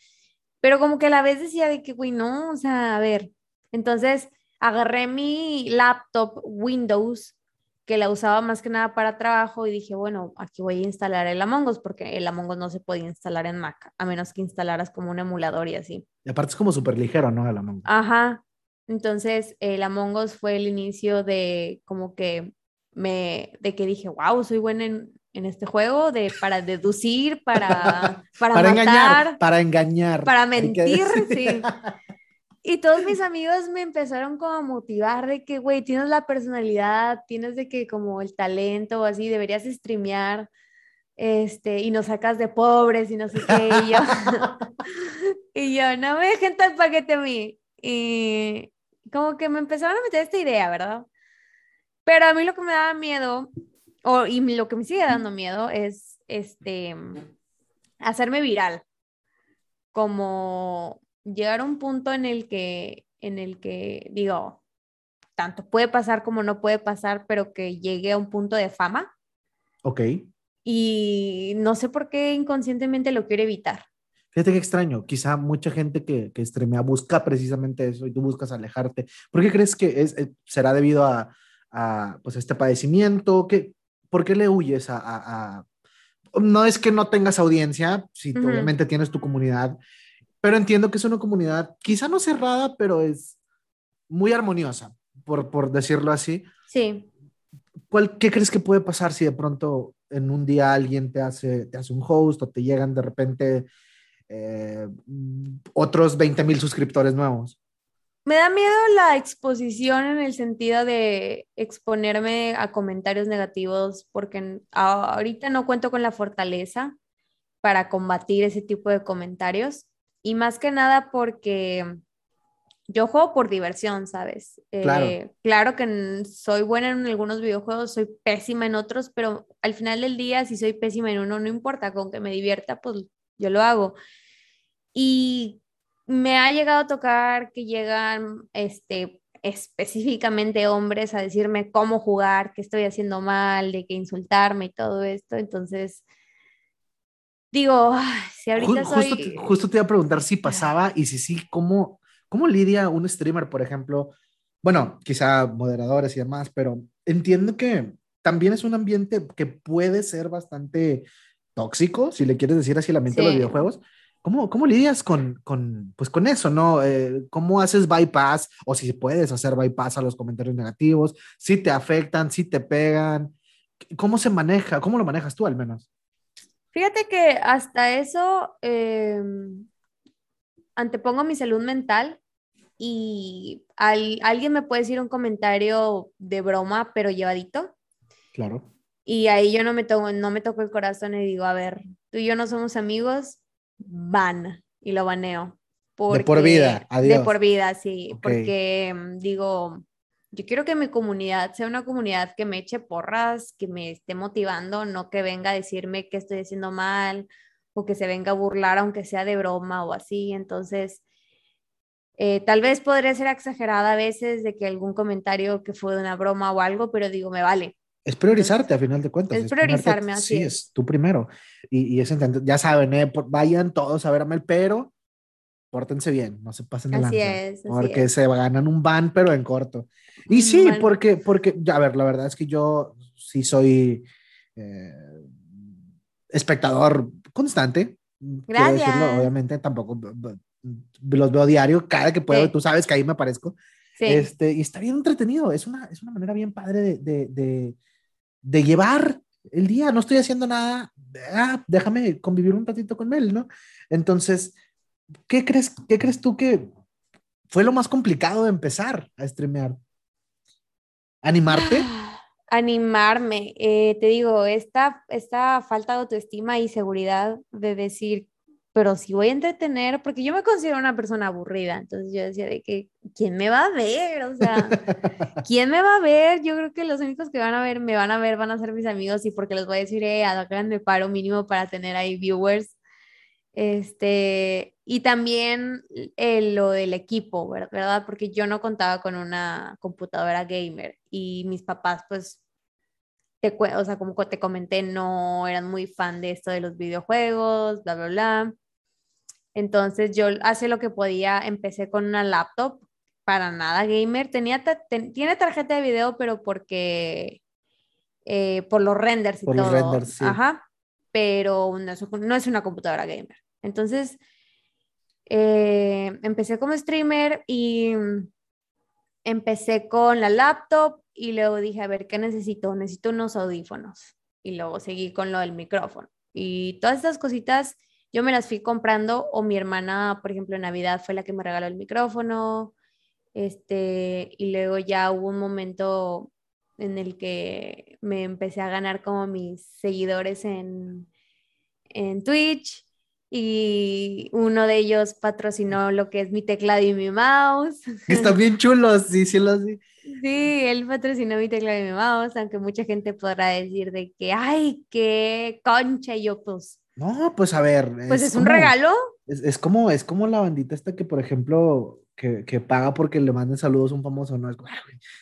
Pero como que a la vez decía de que, güey, no, o sea, a ver, entonces, agarré mi laptop Windows, que la usaba más que nada para trabajo, y dije, bueno, aquí voy a instalar el Among Us, porque el Among Us no se podía instalar en Mac, a menos que instalaras como un emulador y así. Y aparte es como súper ligero, ¿no? El Among Us. Ajá. Entonces, el Among Us fue el inicio de como que me, de que dije, wow, soy buena en, en este juego, de, para deducir, para, para, para engañar, para engañar. Para mentir, sí. Y todos mis amigos me empezaron como a motivar de que, güey, tienes la personalidad, tienes de que como el talento o así, deberías streamear, este, y nos sacas de pobres y no sé qué. Y yo, y yo no me dejen tal paquete a mí. Y como que me empezaron a meter esta idea, ¿verdad? Pero a mí lo que me daba miedo, o, y lo que me sigue dando miedo es, este, hacerme viral. Como llegar a un punto en el que, en el que digo, tanto puede pasar como no puede pasar, pero que llegue a un punto de fama. Ok. Y no sé por qué inconscientemente lo quiero evitar. Fíjate qué extraño, quizá mucha gente que, que streamea busca precisamente eso y tú buscas alejarte. ¿Por qué crees que es, eh, será debido a, a pues, este padecimiento? ¿Qué, ¿Por qué le huyes a, a, No es que no tengas audiencia, si obviamente tienes tu comunidad, pero entiendo que es una comunidad quizá no cerrada, pero es muy armoniosa, por, por decirlo así. Sí. ¿Cuál, ¿Qué crees que puede pasar si de pronto en un día alguien te hace, te hace un host o te llegan de repente eh, otros 20 mil suscriptores nuevos? Me da miedo la exposición en el sentido de exponerme a comentarios negativos porque ahorita no cuento con la fortaleza para combatir ese tipo de comentarios. Y más que nada porque yo juego por diversión, ¿sabes? Claro. Eh, claro que soy buena en algunos videojuegos, soy pésima en otros, pero al final del día, si soy pésima en uno, no importa, con que me divierta, pues yo lo hago. Y me ha llegado a tocar que llegan, este, específicamente hombres a decirme cómo jugar, qué estoy haciendo mal, de qué insultarme y todo esto. Entonces, digo, si ahorita soy... justo, te iba a preguntar si pasaba y si sí, ¿cómo, cómo lidia un streamer, por ejemplo? Bueno, quizá moderadores y demás, pero entiendo que también es un ambiente que puede ser bastante tóxico, si le quieres decir así el ambiente de los videojuegos. ¿Cómo, ¿Cómo lidias con, con, pues con eso, no? Eh, ¿Cómo haces bypass o si puedes hacer bypass a los comentarios negativos? Si te afectan, si te pegan. ¿Cómo se maneja? ¿Cómo lo manejas tú al menos? Fíjate que hasta eso em, antepongo mi salud mental y alguien me puede decir un comentario de broma, pero llevadito. Claro. Y ahí yo no me, toco, no me toco el corazón y digo, a ver, tú y yo no somos amigos, van y lo baneo. de por vida, adiós. De por vida, sí, porque mm, digo, yo quiero que mi comunidad sea una comunidad que me eche porras, que me esté motivando, no que venga a decirme que estoy haciendo mal o que se venga a burlar aunque sea de broma o así. Entonces, eh, tal vez podría ser exagerada a veces de que algún comentario que fue de una broma o algo, pero digo, me vale. Es priorizarte a final de cuentas. Es, priorizarme así. Sí, es tú primero. Y, y es ya saben, eh, vayan todos a verme, pero pórtense bien, no se pasen de así Es, porque se ganan un ban, pero en corto. Y sí, porque, porque, a ver, la verdad es que yo sí soy eh, espectador constante. Gracias. Decirlo, obviamente, tampoco los veo diario, cada que puedo, tú sabes que ahí me aparezco. Sí. Este, y está bien entretenido, es una, es una manera bien padre de, de, de, de llevar el día, no estoy haciendo nada, ah, déjame convivir un ratito con él, ¿no? Entonces, ¿qué crees, qué crees tú que fue lo más complicado de empezar a streamear? ¿Animarte? Animarme, eh, te digo, esta, esta falta de autoestima y seguridad de decir, pero si voy a entretener, porque yo me considero una persona aburrida, entonces yo decía de que, ¿quién me va a ver? O sea, ¿quién me va a ver? Yo creo que los únicos que van a ver, me van a ver, van a ser mis amigos y porque les voy a decir, eh, me paro mínimo para tener ahí viewers. Este, y también eh, lo del equipo, ¿verdad? Porque yo no contaba con una computadora gamer y mis papás, pues, te, o sea, como te comenté, no eran muy fan de esto de los videojuegos, bla, bla, bla. Entonces yo hace lo que podía, empecé con una laptop, para nada gamer, tenía tiene tarjeta de video, pero porque, eh, por los renders y por todo. Los renders, sí. Ajá, pero no es, no es una computadora gamer. Entonces, eh, empecé como streamer y empecé con la laptop y luego dije, a ver, ¿qué necesito? Necesito unos audífonos. Y luego seguí con lo del micrófono. Y todas estas cositas yo me las fui comprando o mi hermana, por ejemplo, en Navidad fue la que me regaló el micrófono. Este, y luego ya hubo un momento en el que me empecé a ganar como mis seguidores en, en Twitch y uno de ellos patrocinó lo que es mi teclado y mi mouse. Están bien chulos, sí, sí, lo sí. Sí, él patrocinó mi teclado y mi mouse, aunque mucha gente podrá decir de que, ay, qué concha, y yo pues... No, pues a ver. Pues es, un regalo. Es, es, como, es como la bandita esta que, por ejemplo, que, que paga porque le manden saludos a un famoso, ¿no? Es como,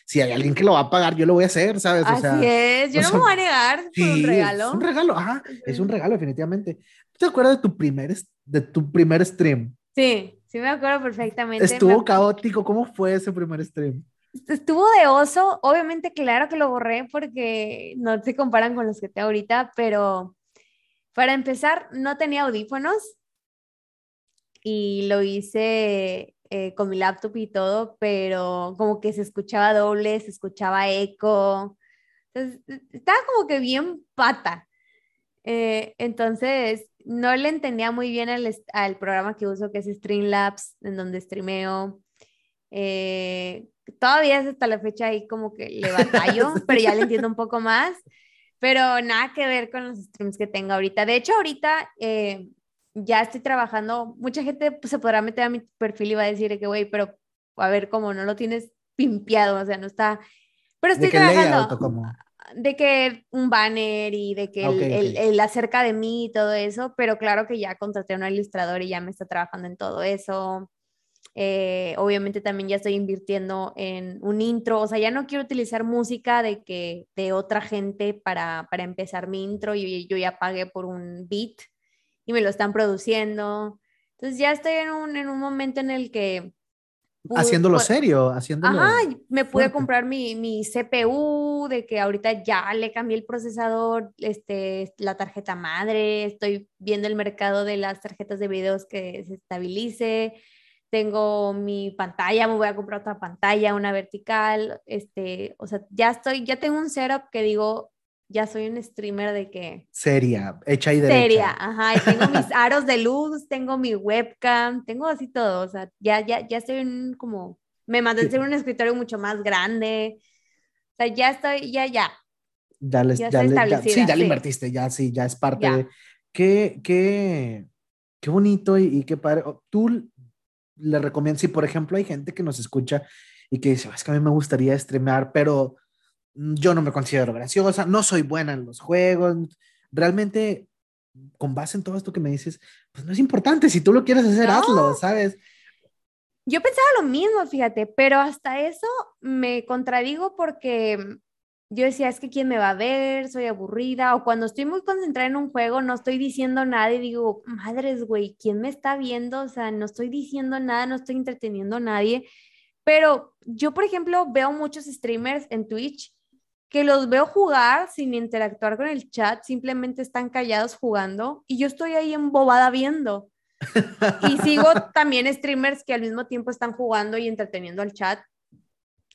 si hay alguien que lo va a pagar, yo lo voy a hacer, ¿sabes? Así es, yo no me voy a negar por un regalo. Es un regalo, ajá, es un regalo, definitivamente. ¿Te acuerdas de tu primer, de tu primer stream? Sí, sí me acuerdo perfectamente. Estuvo caótico. ¿Cómo fue ese primer stream? Estuvo de oso. Obviamente, claro que lo borré porque no se comparan con los que tengo ahorita, pero para empezar, no tenía audífonos y lo hice eh, con mi laptop y todo, pero como que se escuchaba doble, se escuchaba eco. Entonces, estaba como que bien pata. Eh, entonces, no le entendía muy bien al, al, programa que uso, que es Streamlabs, en donde streameo. Eh, todavía es hasta la fecha ahí como que le batallo, pero ya le entiendo un poco más. Pero nada que ver con los streams que tengo ahorita. De hecho, ahorita eh, ya estoy trabajando. Mucha gente pues, se podrá meter a mi perfil y va a decir que, güey, pero a ver, cómo no lo tienes pimpeado, o sea, no está. Pero estoy trabajando de que un banner y de que el, acerca de mí y todo eso, pero claro que ya contraté a un ilustrador y ya me está trabajando en todo eso. Eh, obviamente también ya estoy invirtiendo en un intro, o sea, ya no quiero utilizar música de que de otra gente para, para empezar mi intro, y yo ya pagué por un beat y me lo están produciendo. Entonces ya estoy en un, en un momento en el que haciéndolo serio, haciéndolo. Ajá, me pude comprar mi, mi, CPU, de que ahorita ya le cambié el procesador, este, la tarjeta madre, estoy viendo el mercado de las tarjetas de videos que se estabilice, tengo mi pantalla, me voy a comprar otra pantalla, una vertical, este, o sea, ya estoy, ya tengo un setup que digo, ya soy un streamer de que... Seria, hecha y derecha. Seria, ajá, y tengo mis aros de luz, tengo mi webcam, tengo así todo, o sea, ya, ya, ya estoy en como, me mandé a hacer un escritorio mucho más grande, o sea, ya estoy, ya, ya. Ya, les, ya, ya sí, ya le invertiste, ya sí, ya es parte de... Qué, qué, qué bonito y, y, qué padre. Tú le recomiendas, si por ejemplo hay gente que nos escucha y que dice, es que a mí me gustaría streamear, pero yo no me considero graciosa, no soy buena en los juegos. Realmente, con base en todo esto que me dices, pues no es importante. Si tú lo quieres hacer, hazlo, ¿sabes? Yo pensaba lo mismo, fíjate, pero hasta eso me contradigo porque yo decía, es que quién me va a ver, soy aburrida, o cuando estoy muy concentrada en un juego, no estoy diciendo nada y digo, madres, güey, ¿quién me está viendo? O sea, no estoy diciendo nada, no estoy entreteniendo a nadie. Pero yo, por ejemplo, veo muchos streamers en Twitch que los veo jugar sin interactuar con el chat, simplemente están callados jugando y yo estoy ahí embobada viendo. Y sigo también streamers que al mismo tiempo están jugando y entreteniendo al chat.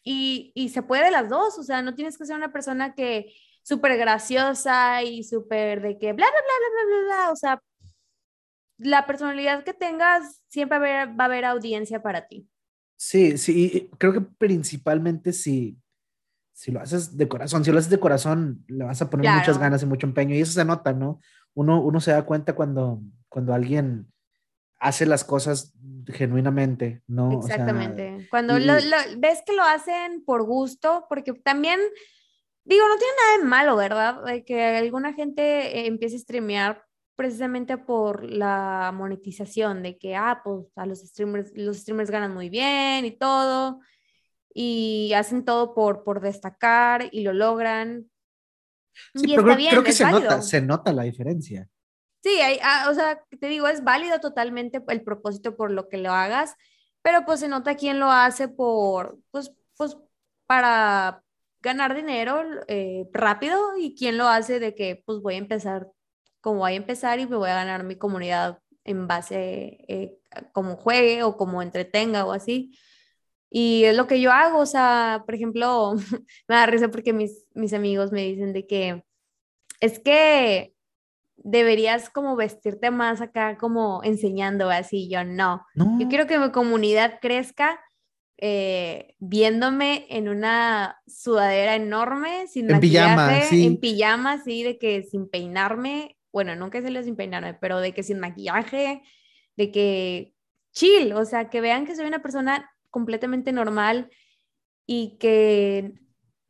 Y, y se puede las dos, o sea, no tienes que ser una persona que súper graciosa y súper de que bla, bla, bla, bla, bla, bla, o sea, la personalidad que tengas siempre va a haber, va a haber audiencia para ti. Sí, sí, creo que principalmente sí si lo haces de corazón, si lo haces de corazón, le vas a poner muchas ganas y mucho empeño. Y eso se nota, ¿no? Uno, uno se da cuenta cuando, cuando alguien hace las cosas genuinamente, ¿no? Exactamente. cuando ves que lo hacen por gusto, porque también, digo, no tiene nada de malo, ¿verdad? De que alguna gente empiece a streamear precisamente por la monetización, de que, ah, pues a los streamers, los streamers ganan muy bien y todo y hacen todo por, por destacar y lo logran. Sí, y pero está creo, bien, creo que se nota, se nota la diferencia. Sí, hay, ah, o sea, te digo, es válido totalmente el propósito por lo que lo hagas, pero pues se nota quién lo hace por, pues, pues para ganar dinero eh, rápido y quién lo hace de que pues voy a empezar como voy a empezar y me voy a ganar mi comunidad en base eh, como juegue o como entretenga o así. Y es lo que yo hago, o sea, por ejemplo, me da risa porque mis, mis amigos me dicen de que es que deberías como vestirte más acá como enseñando así, yo no. Yo quiero que mi comunidad crezca eh, viéndome en una sudadera enorme, sin en pijama, sí. en pijama, así, de que sin peinarme, bueno, nunca se les sin peinarme, pero de que sin maquillaje, de que chill, o sea, que vean que soy una persona completamente normal y que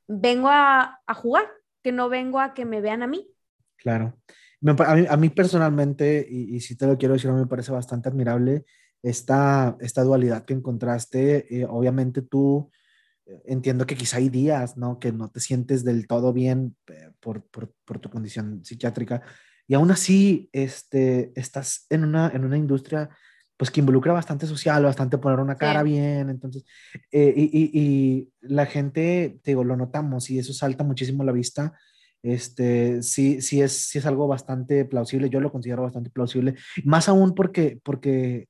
vengo a, jugar, que no vengo a que me vean a mí. Claro. A mí, personalmente, y, si te lo quiero decir, me parece bastante admirable esta, esta dualidad que encontraste. Eh, obviamente tú, eh, entiendo que quizá hay días, ¿no? Que no te sientes del todo bien eh, por, por, por, tu condición psiquiátrica y aún así este, estás en una, en una industria pues que involucra bastante social, bastante poner una cara bien, entonces, eh, y, y, la gente, te digo, lo notamos y eso salta muchísimo a la vista, este, sí, sí es, sí es algo bastante plausible, yo lo considero bastante plausible, más aún porque, porque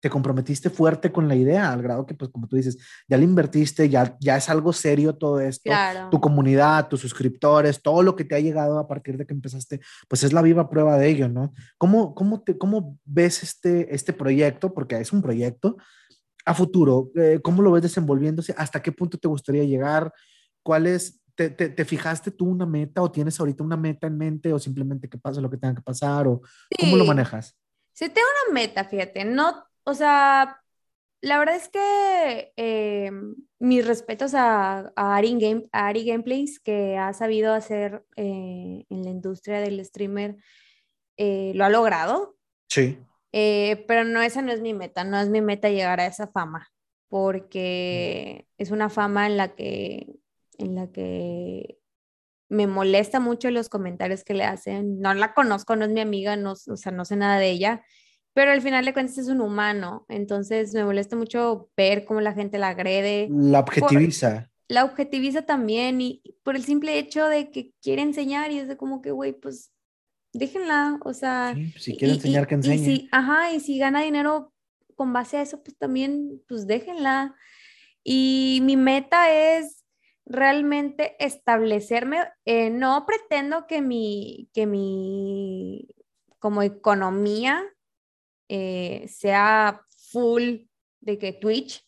te comprometiste fuerte con la idea, al grado que, pues, como tú dices, ya le invertiste, ya, ya es algo serio todo esto. Tu comunidad, tus suscriptores, todo lo que te ha llegado a partir de que empezaste, pues es la viva prueba de ello, ¿no? ¿Cómo, cómo, te, cómo ves este, este proyecto? Porque es un proyecto a futuro. Eh, ¿Cómo lo ves desenvolviéndose? ¿Hasta qué punto te gustaría llegar? ¿Cuál es, te, te, fijaste tú una meta o tienes ahorita una meta en mente o simplemente que pase lo que tenga que pasar o cómo lo manejas? Sí, tengo una meta, fíjate, no o sea, la verdad es que eh, mis respetos a, Ari, Game, Ari, Gameplays, que ha sabido hacer eh, en la industria del streamer, eh, lo ha logrado. Sí. Eh, pero no, esa no es mi meta, no es mi meta llegar a esa fama, porque es una fama en la que, en la que me molesta mucho los comentarios que le hacen. No la conozco, no es mi amiga, no, o sea, no sé nada de ella, pero al final de cuentas es un humano, entonces me molesta mucho ver cómo la gente la agrede. La objetiviza. la objetiviza también y por el simple hecho de que quiere enseñar y es de como que, güey, pues déjenla, o sea. Pues, si quiere enseñar, que enseñe. si, ajá, y si gana dinero con base a eso, pues también, pues déjenla. Y mi meta es realmente establecerme, eh, no pretendo que mi, que mi, como economía eh, sea full de que Twitch,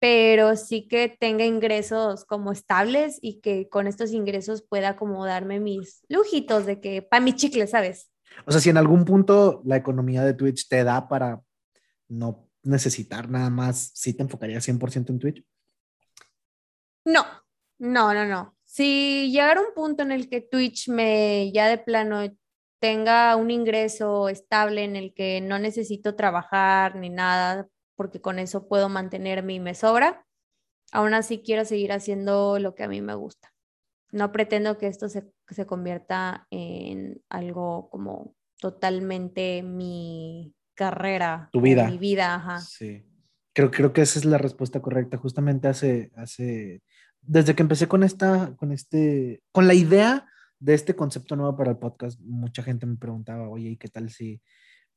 pero sí que tenga ingresos como estables y que con estos ingresos pueda acomodarme mis lujitos de que para mi chicle, ¿sabes? O sea, si en algún punto la economía de Twitch te da para no necesitar nada más, ¿sí te enfocarías 100% en Twitch? No, no, no, no. Si llegara un punto en el que Twitch me ya de plano tenga un ingreso estable en el que no necesito trabajar ni nada porque con eso puedo mantenerme y me sobra. Aún así quiero seguir haciendo lo que a mí me gusta. No pretendo que esto se, se convierta en algo como totalmente mi carrera. Tu vida. Mi vida, ajá. Sí. Creo, creo que esa es la respuesta correcta. Justamente hace, hace, desde que empecé con esta, con este, con la idea de este concepto nuevo para el podcast, mucha gente me preguntaba, oye, ¿y qué tal si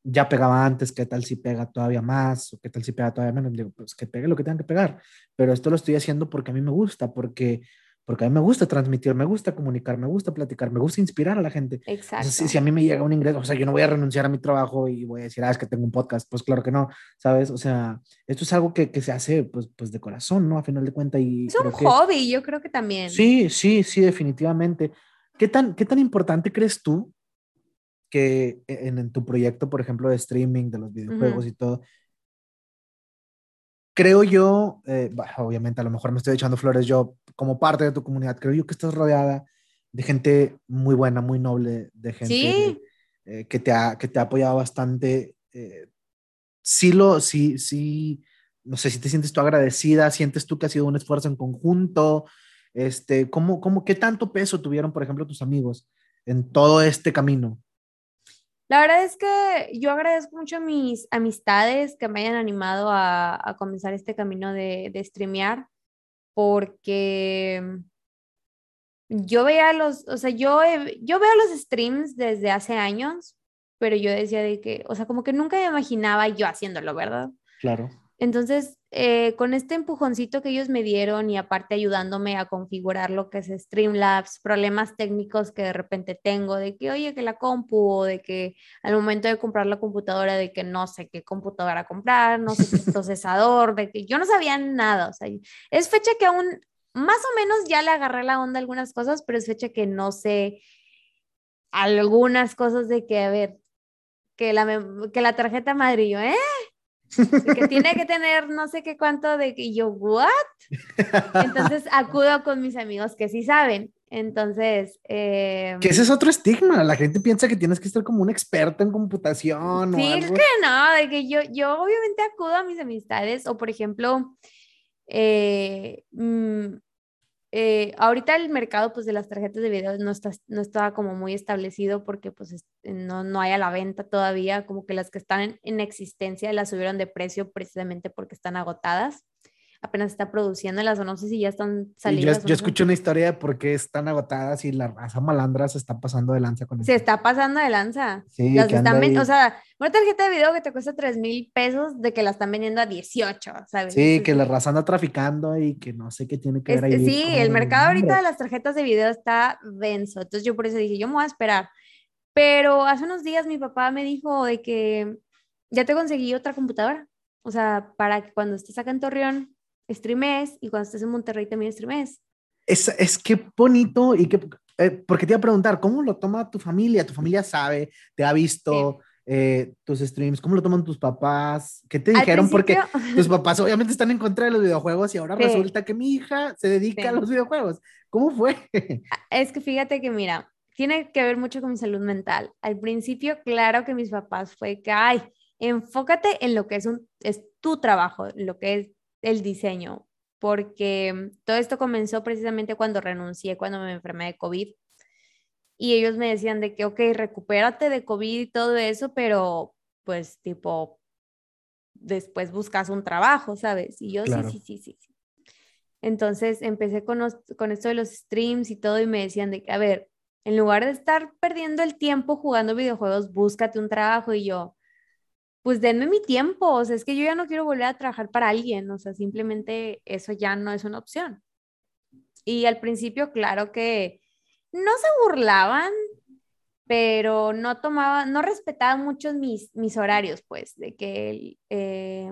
ya pegaba antes, qué tal si pega todavía más o qué tal si pega todavía menos. Digo, pues que pegue lo que tenga que pegar, pero esto lo estoy haciendo porque a mí me gusta, porque, porque a mí me gusta transmitir, me gusta comunicar, me gusta platicar, me gusta inspirar a la gente. Exacto. si, a mí me llega un ingreso, o sea, yo no voy a renunciar a mi trabajo y voy a decir, ah, es que tengo un podcast, pues claro que no, ¿sabes? O sea, esto es algo que, que se hace pues, pues de corazón, ¿no? A final de cuentas. Y es un hobby, yo creo que también. Sí, sí, sí, definitivamente. ¿Qué tan, ¿Qué tan importante crees tú que e, en, tu proyecto, por ejemplo, de streaming, de los videojuegos y todo, creo yo, eh, obviamente a lo mejor me estoy echando flores yo como parte de tu comunidad, creo yo que estás rodeada de gente muy buena, muy noble, de gente eh, que, te ha, que te ha apoyado bastante. Eh, sí, lo, sí, sí, no sé si te sientes tú agradecida, sientes tú que ha sido un esfuerzo en conjunto, este, ¿cómo, cómo, ¿qué tanto peso tuvieron, por ejemplo, tus amigos en todo este camino? La verdad es que yo agradezco mucho a mis amistades que me hayan animado a, comenzar este camino de, de streamear, porque yo veía los, o sea, yo, yo veo los streams desde hace años, pero yo decía de que, o sea, como que nunca me imaginaba yo haciéndolo, ¿verdad? Claro. Entonces, eh, con este empujoncito que ellos me dieron y aparte ayudándome a configurar lo que es Streamlabs, problemas técnicos que de repente tengo, de que, oye, que la compu, o de que al momento de comprar la computadora, de que no sé qué computadora comprar, no sé qué procesador, de que yo no sabía nada. O sea, es fecha que aún más o menos ya le agarré la onda a algunas cosas, pero es fecha que no sé algunas cosas de que, a ver, que la, que la tarjeta madre, yo, ¿eh? Que tiene que tener no sé qué cuánto de que yo, ¿what? Entonces acudo con mis amigos que sí saben. Entonces. Eh, que ese es otro estigma. La gente piensa que tienes que estar como un experto en computación. Sí, es que no, de que yo, yo obviamente acudo a mis amistades o, por ejemplo, eh, mm, eh, ahorita el mercado pues de las tarjetas de video no está, no está como muy establecido porque pues no, no hay a la venta todavía, como que las que están en, en existencia las subieron de precio precisamente porque están agotadas apenas está produciéndolas o no sé si ya están saliendo. Yo, yo escuché una historia de por qué están agotadas y la raza malandra se está pasando de lanza con eso. Se está pasando de lanza. Sí, las están o sea, una tarjeta de video que te cuesta 3 mil pesos de que la están vendiendo a 18, ¿sabes? Sí, que la raza anda traficando y que no sé qué tiene que ver ahí. Sí, el mercado ahorita de las tarjetas de video está denso. Entonces yo por eso dije, yo me voy a esperar. Pero hace unos días mi papá me dijo de que ya te conseguí otra computadora. O sea, para que cuando estés acá en Torreón streames y cuando estés en Monterrey también streames. Es, es que bonito y que, eh, porque te iba a preguntar, ¿cómo lo toma tu familia? ¿Tu familia sabe? ¿Te ha visto? Eh, tus streams, ¿cómo lo toman tus papás? ¿Qué te dijeron? Porque tus papás obviamente están en contra de los videojuegos y ahora resulta que mi hija se dedica a los videojuegos. ¿Cómo fue? Es que fíjate que mira, tiene que ver mucho con mi salud mental. Al principio, claro que mis papás fue que, ay, enfócate en lo que es, un, es tu trabajo, lo que es el diseño, porque todo esto comenzó precisamente cuando renuncié, cuando me enfermé de COVID. Y ellos me decían de que, ok, recupérate de COVID y todo eso, pero pues tipo, después buscas un trabajo, ¿sabes? Y yo sí, sí, sí, sí, sí. Entonces empecé con, con esto de los streams y todo y me decían de que, a ver, en lugar de estar perdiendo el tiempo jugando videojuegos, búscate un trabajo y yo, pues denme mi tiempo, o sea, es que yo ya no quiero volver a trabajar para alguien, o sea, simplemente eso ya no es una opción. Y al principio, claro que no se burlaban, pero no tomaban, no respetaban mucho mis, mis horarios, pues, de que eh,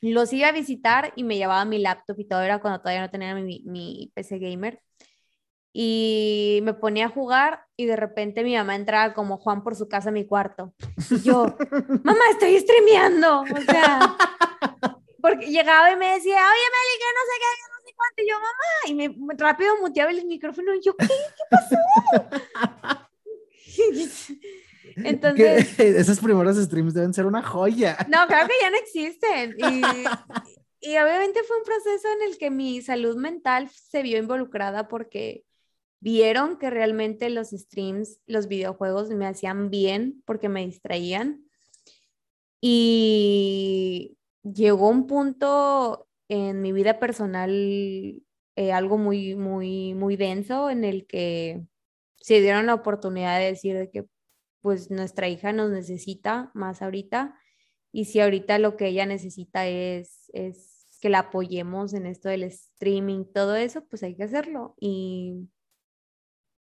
los iba a visitar y me llevaba mi laptop y todo, era cuando todavía no tenía mi, mi PC gamer y me ponía a jugar y de repente mi mamá entraba como Juan por su casa a mi cuarto. Y yo, mamá, estoy streameando. O sea, porque llegaba y me decía, oye, Meli, que no sé qué, no sé cuánto. Y yo, mamá, y me, rápido muteaba el micrófono. Y yo, ¿qué? ¿Qué pasó? Entonces, esos primeros streams deben ser una joya. No, creo que ya no existen. Y, y obviamente fue un proceso en el que mi salud mental se vio involucrada porque vieron que realmente los streams, los videojuegos me hacían bien porque me distraían. Y llegó un punto en mi vida personal, eh, algo muy, muy, muy denso, en el que se dieron la oportunidad de decir que pues nuestra hija nos necesita más ahorita. Y si ahorita lo que ella necesita es, es que la apoyemos en esto del streaming, todo eso, pues hay que hacerlo. Y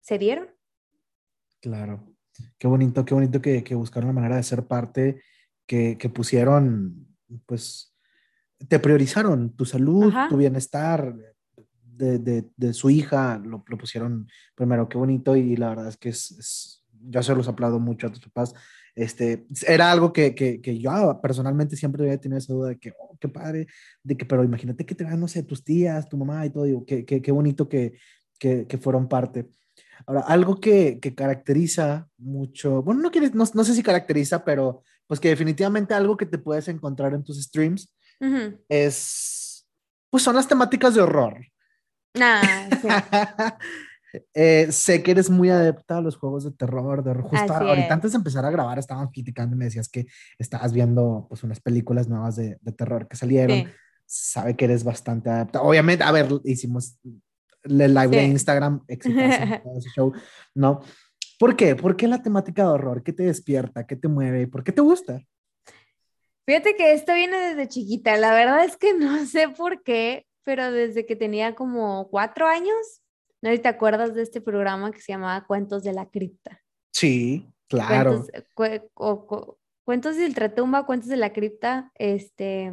se dieron. Claro. Qué bonito, qué bonito que, que buscaron la manera de ser parte, que, que pusieron, pues, te priorizaron tu salud, tu bienestar de, de, de, su hija, lo, lo, pusieron primero, qué bonito y la verdad es que es, es yo se los aplaudo mucho a tus papás. Este, era algo que, que, que, yo personalmente siempre había tenido esa duda de que, oh, qué padre, de que, pero imagínate que te van, no sé, tus tías, tu mamá y todo, digo, qué, qué, qué bonito que, que, que fueron parte. Ahora, algo que, que caracteriza mucho, bueno, no, quieres, no, no, sé si caracteriza, pero pues que definitivamente algo que te puedes encontrar en tus streams uh -huh. es, pues son las temáticas de horror. Ah, sí. eh, sé que eres muy adepta a los juegos de terror, de horror. Justo ahorita es. antes de empezar a grabar estábamos criticando y me decías que estabas viendo pues unas películas nuevas de, de terror que salieron. Sí. Sabe que eres bastante adepta. Obviamente, a ver, hicimos el live sí. de Instagram, ese show, ¿no? ¿Por qué? ¿Por qué la temática de horror? ¿Qué te despierta? ¿Qué te mueve? ¿Por qué te gusta? Fíjate que esto viene desde chiquita. La verdad es que no sé por qué, pero desde que tenía como cuatro años, no te acuerdas de este programa que se llamaba Cuentos de la Cripta. Sí, claro. Cuentos, cu cu cu cuentos de Ultratumba, Cuentos de la Cripta, este,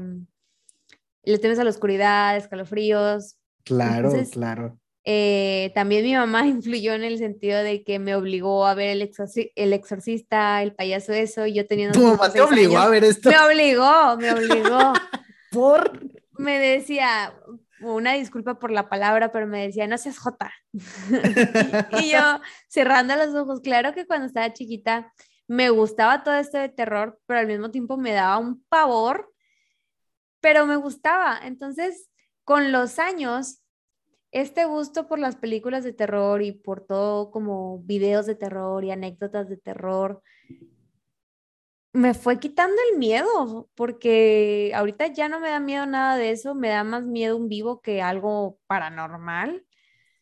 le tienes a la oscuridad, escalofríos. Claro, Entonces, claro. Eh, también mi mamá influyó en el sentido de que me obligó a ver el, exorci el exorcista, el payaso eso, y yo teniendo... ¿Tu mamá te obligó años, a ver esto? Me obligó, me obligó. ¿Por? Me decía, una disculpa por la palabra, pero me decía, no seas jota. y yo cerrando los ojos, claro que cuando estaba chiquita me gustaba todo esto de terror, pero al mismo tiempo me daba un pavor, pero me gustaba. Entonces, con los años, este gusto por las películas de terror y por todo como videos de terror y anécdotas de terror, me fue quitando el miedo, porque ahorita ya no me da miedo nada de eso, me da más miedo un vivo que algo paranormal.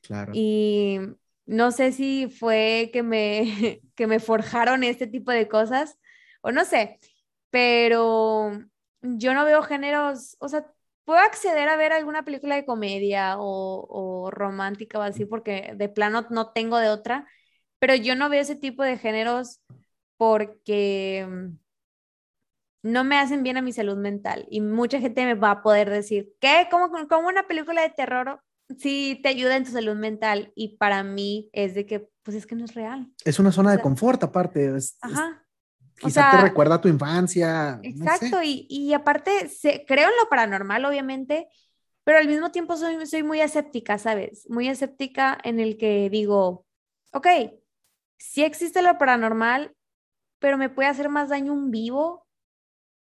Claro. Y no sé si fue que me, que me forjaron este tipo de cosas, o no sé, pero yo no veo géneros, o sea, puedo acceder a ver alguna película de comedia o, o romántica o así, porque de plano no tengo de otra, pero yo no veo ese tipo de géneros porque no me hacen bien a mi salud mental. Y mucha gente me va a poder decir, ¿qué? ¿Cómo, cómo una película de terror sí te ayuda en tu salud mental? Y para mí es de que, pues es que no es real. Es una zona o sea, de confort aparte. Es, ajá. Quizá o sea, te recuerda a tu infancia. Exacto, no sé. y, y, aparte se, creo en lo paranormal, obviamente, pero al mismo tiempo soy, soy muy escéptica, ¿sabes? Muy escéptica en el que digo, ok, sí existe lo paranormal, pero me puede hacer más daño un vivo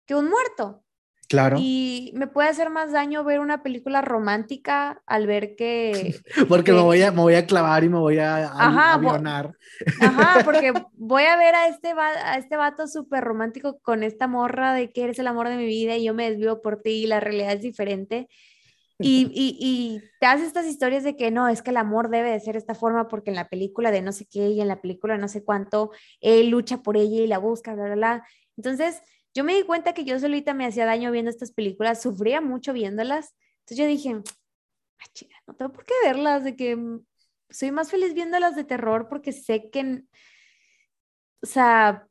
que un muerto. Claro. Y me puede hacer más daño ver una película romántica al ver que... Porque que- me, voy a, me voy a clavar y me voy a, a- Ajá, bo- avionar. Ajá, porque voy a ver a este, a este vato súper romántico con esta morra de que eres el amor de mi vida y yo me desvío por ti y la realidad es diferente. Y, y, y te hace estas historias de que no, es que el amor debe de ser esta forma porque en la película de no sé qué y en la película de no sé cuánto, él lucha por ella y la busca, bla, bla, bla. Entonces, yo me di cuenta que yo solita me hacía daño viendo estas películas, sufría mucho viéndolas. Entonces yo dije, "Ah, chinga, no tengo por qué verlas, de que soy más feliz viéndolas de terror porque sé que, o sea,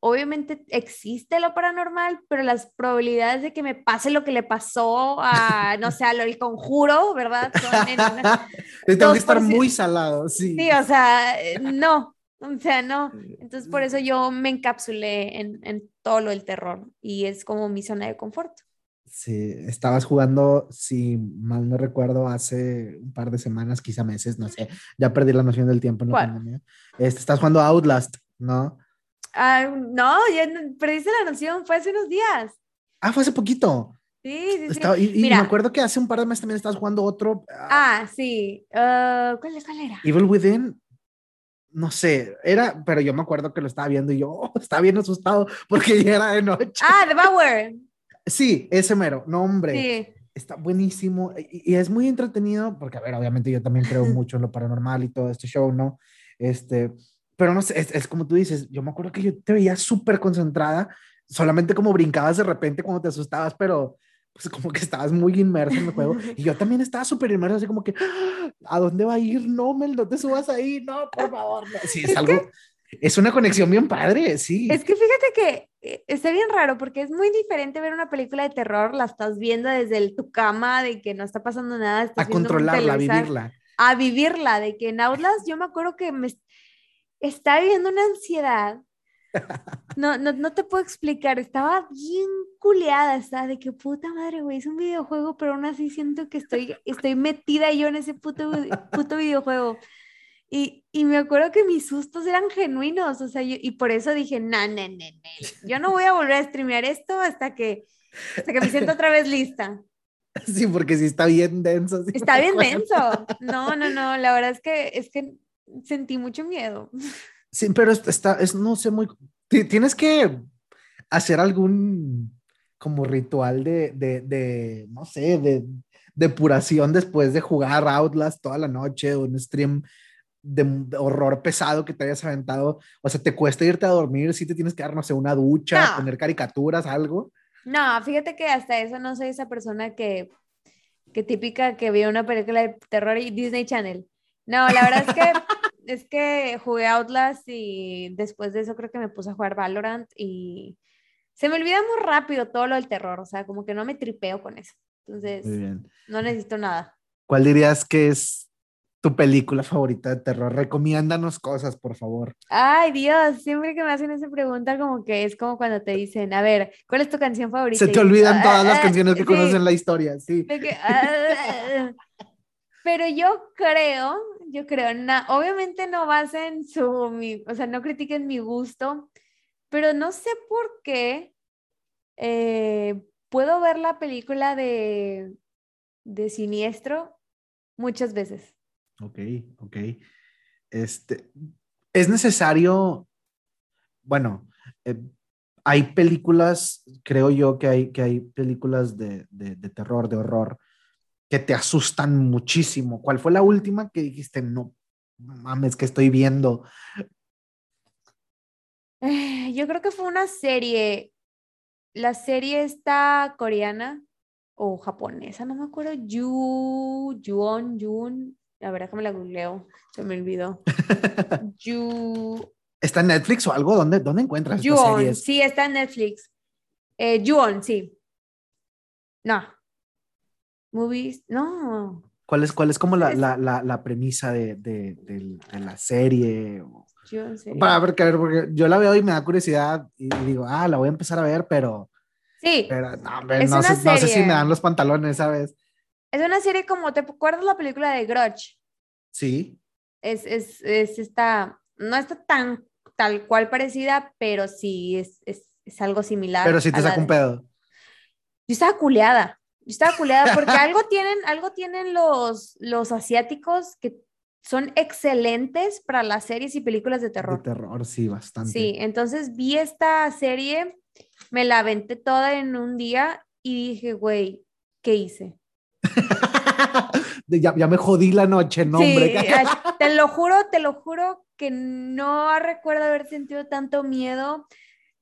obviamente existe lo paranormal, pero las probabilidades de que me pase lo que le pasó a, no sé, a lo del conjuro, ¿verdad? Son en una- Tengo que estar 2%. muy salado, sí. Sí, o sea, eh, no, o sea, no. Entonces, por eso yo me encapsulé en, en todo lo del terror y es como mi zona de confort. Sí, estabas jugando, si mal no recuerdo, hace un par de semanas, quizá meses, no sé, ya perdí la noción del tiempo en la ¿Cuál? pandemia. Este, estás jugando Outlast, ¿no? Ah, no, ya perdiste la noción, fue hace unos días. Ah, fue hace poquito. Sí, sí, sí. Estaba- y, y Mira. me acuerdo que hace un par de meses también estabas jugando otro, ah, Ah, sí. Ah, ¿cuál, cuál era? Evil Within. No sé, era, pero yo me acuerdo que lo estaba viendo y yo oh, estaba bien asustado porque ya era de noche. Ah, The Bower. Sí, ese mero, no hombre. Sí. está buenísimo y, y es muy entretenido porque, a ver, obviamente yo también creo mucho en lo paranormal y todo este show, ¿no? Este, pero no sé, es, es como tú dices, yo me acuerdo que yo te veía súper concentrada, solamente como brincabas de repente cuando te asustabas, pero pues como que estabas muy inmerso en el juego y yo también estaba súper inmerso, así como que, "Ah, ¿a dónde va a ir? No, Mel, no te subas ahí, no, por favor. no". Sí, es, Es algo, es una conexión bien padre, sí. Es que fíjate que eh, está bien raro porque es muy diferente ver una película de terror, la estás viendo desde el- tu cama, de que no está pasando nada, estás a controlarla, a vivirla. a vivirla, de que en Outlast yo me acuerdo que me est- estaba viviendo una ansiedad. No, no, no te puedo explicar, estaba bien culeada, estaba de que puta madre, güey, es un videojuego, pero aún así siento que estoy, estoy metida yo en ese puto, puto videojuego. Y, y me acuerdo que mis sustos eran genuinos, o sea, yo- y por eso dije, no, no, no, no, yo no voy a volver a streamear esto hasta que, hasta que me sienta otra vez lista. Sí, porque sí está bien denso. sí Está bien denso. No, no, no, la verdad es que, es que sentí mucho miedo. Sí, pero es- está, es, no sé, muy... ti- Tienes que hacer algún como ritual de, de, de no sé, de depuración después de jugar Outlast toda la noche, un stream de, de horror pesado que te hayas aventado. O sea, te cuesta irte a dormir, si te tienes que dar, no sé, una ducha, No. poner caricaturas, algo. No, fíjate que hasta eso no soy esa persona que, que típica que vio una película de terror y Disney Channel. No, la verdad es que es que jugué Outlast y después de eso creo que me puse a jugar Valorant y se me olvida muy rápido todo lo del terror, o sea, como que no me tripeo con eso. Entonces, no necesito nada. ¿Cuál dirías que es tu película favorita de terror? Recomiéndanos cosas, por favor. Ay, Dios, siempre que me hacen esa pregunta como que es como cuando te dicen, a ver, ¿cuál es tu canción favorita? Se te Y- olvidan todas las Ah, canciones que sí. conocen la historia, sí. Que, ah, pero yo creo, yo creo, obviamente no basen su, mi- o sea, no critiquen mi gusto, pero no sé por qué eh, puedo ver la película de, de Siniestro muchas veces. Ok, ok. Este, es necesario, bueno, eh, hay películas, creo yo que hay, que hay películas de, de terror, de horror, que te asustan muchísimo. ¿Cuál fue la última que dijiste, no mames, que estoy viendo? Yo creo que fue una serie, la serie está coreana o japonesa, no me acuerdo, Yu, Yuon, Yun, la verdad que me la googleo, se me olvidó. Yu, ¿Está en Netflix o algo? ¿Dónde, dónde encuentras Yuon, sí, está en Netflix. Eh, Yuon, sí. No. Movies, no. ¿Cuál es, cuál es como la, Es- la, la, la premisa de, de, la serie? Serie. Para ver, que- porque yo la veo y me da curiosidad y digo, ah, la voy a empezar a ver, pero, Sí, pero no, hombre, sé, no sé si me dan los pantalones, ¿sabes? es una serie como, ¿te acuerdas la película de Grudge? Sí, es, es, es esta, no está tan tal cual parecida, pero sí es, es, es algo similar. Pero si te saca un pedo. Yo estaba culeada. Yo estaba culeada porque algo tienen, algo tienen los, los asiáticos que son excelentes para las series y películas de De terror. terror, sí, bastante. Sí, entonces vi esta serie, me la aventé toda en un día y dije, güey, ¿qué hice? Ya, ya me jodí la noche, no, Sí, hombre. te lo juro, te lo juro que no recuerdo haber sentido tanto miedo.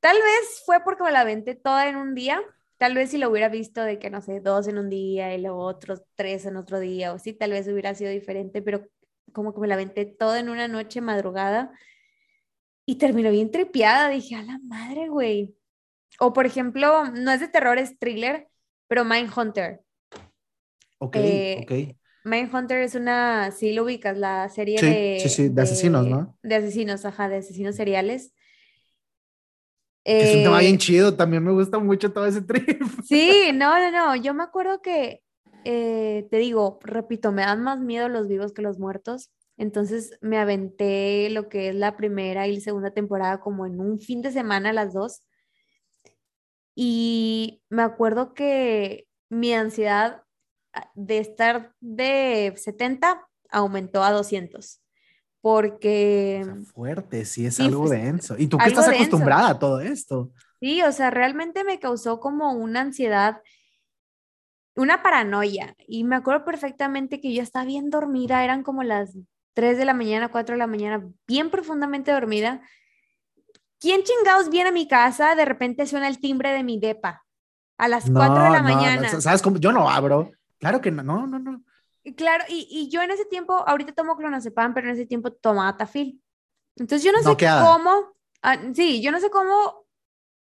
Tal vez fue porque me la aventé toda en un día. Tal vez si lo hubiera visto de que, no sé, dos en un día y luego otros tres en otro día o sí, tal vez hubiera sido diferente, pero como que me la aventé toda en una noche madrugada y terminó bien tripiada. Dije, a la madre, güey. O por ejemplo, no es de terror, es thriller, pero Mindhunter. Ok, eh, ok. Mindhunter es una, sí lo ubicas, la serie Sí, de... sí, sí, de asesinos, ¿no? De asesinos, ajá, de asesinos seriales. Es un tema Eh, bien chido, también me gusta mucho todo ese trip. Sí, no, no, no, yo me acuerdo que, eh, te digo, repito, me dan más miedo los vivos que los muertos. Entonces me aventé lo que es la primera y la segunda temporada como en un fin de semana las dos. Y me acuerdo que mi ansiedad ah, de estar de 70 aumentó a 200. Porque... O sea, fuerte, sí, es Sí, algo denso. ¿Y tú que estás denso. acostumbrada a todo esto? Sí, o sea, realmente me causó como una ansiedad, una paranoia. Y me acuerdo perfectamente que yo estaba bien dormida, eran como las 3 de la mañana, 4 de la mañana, bien profundamente dormida. ¿Quién chingados viene a mi casa? De repente suena el timbre de mi depa a las 4 de la No, no, mañana. no, ¿Sabes cómo? Yo no abro. Claro que no, no, no, no. Claro, y, y yo en ese tiempo, ahorita tomo clonazepam, pero en ese tiempo tomaba tafil. Entonces yo no sé Noqueada. cómo, ah, sí, yo no sé cómo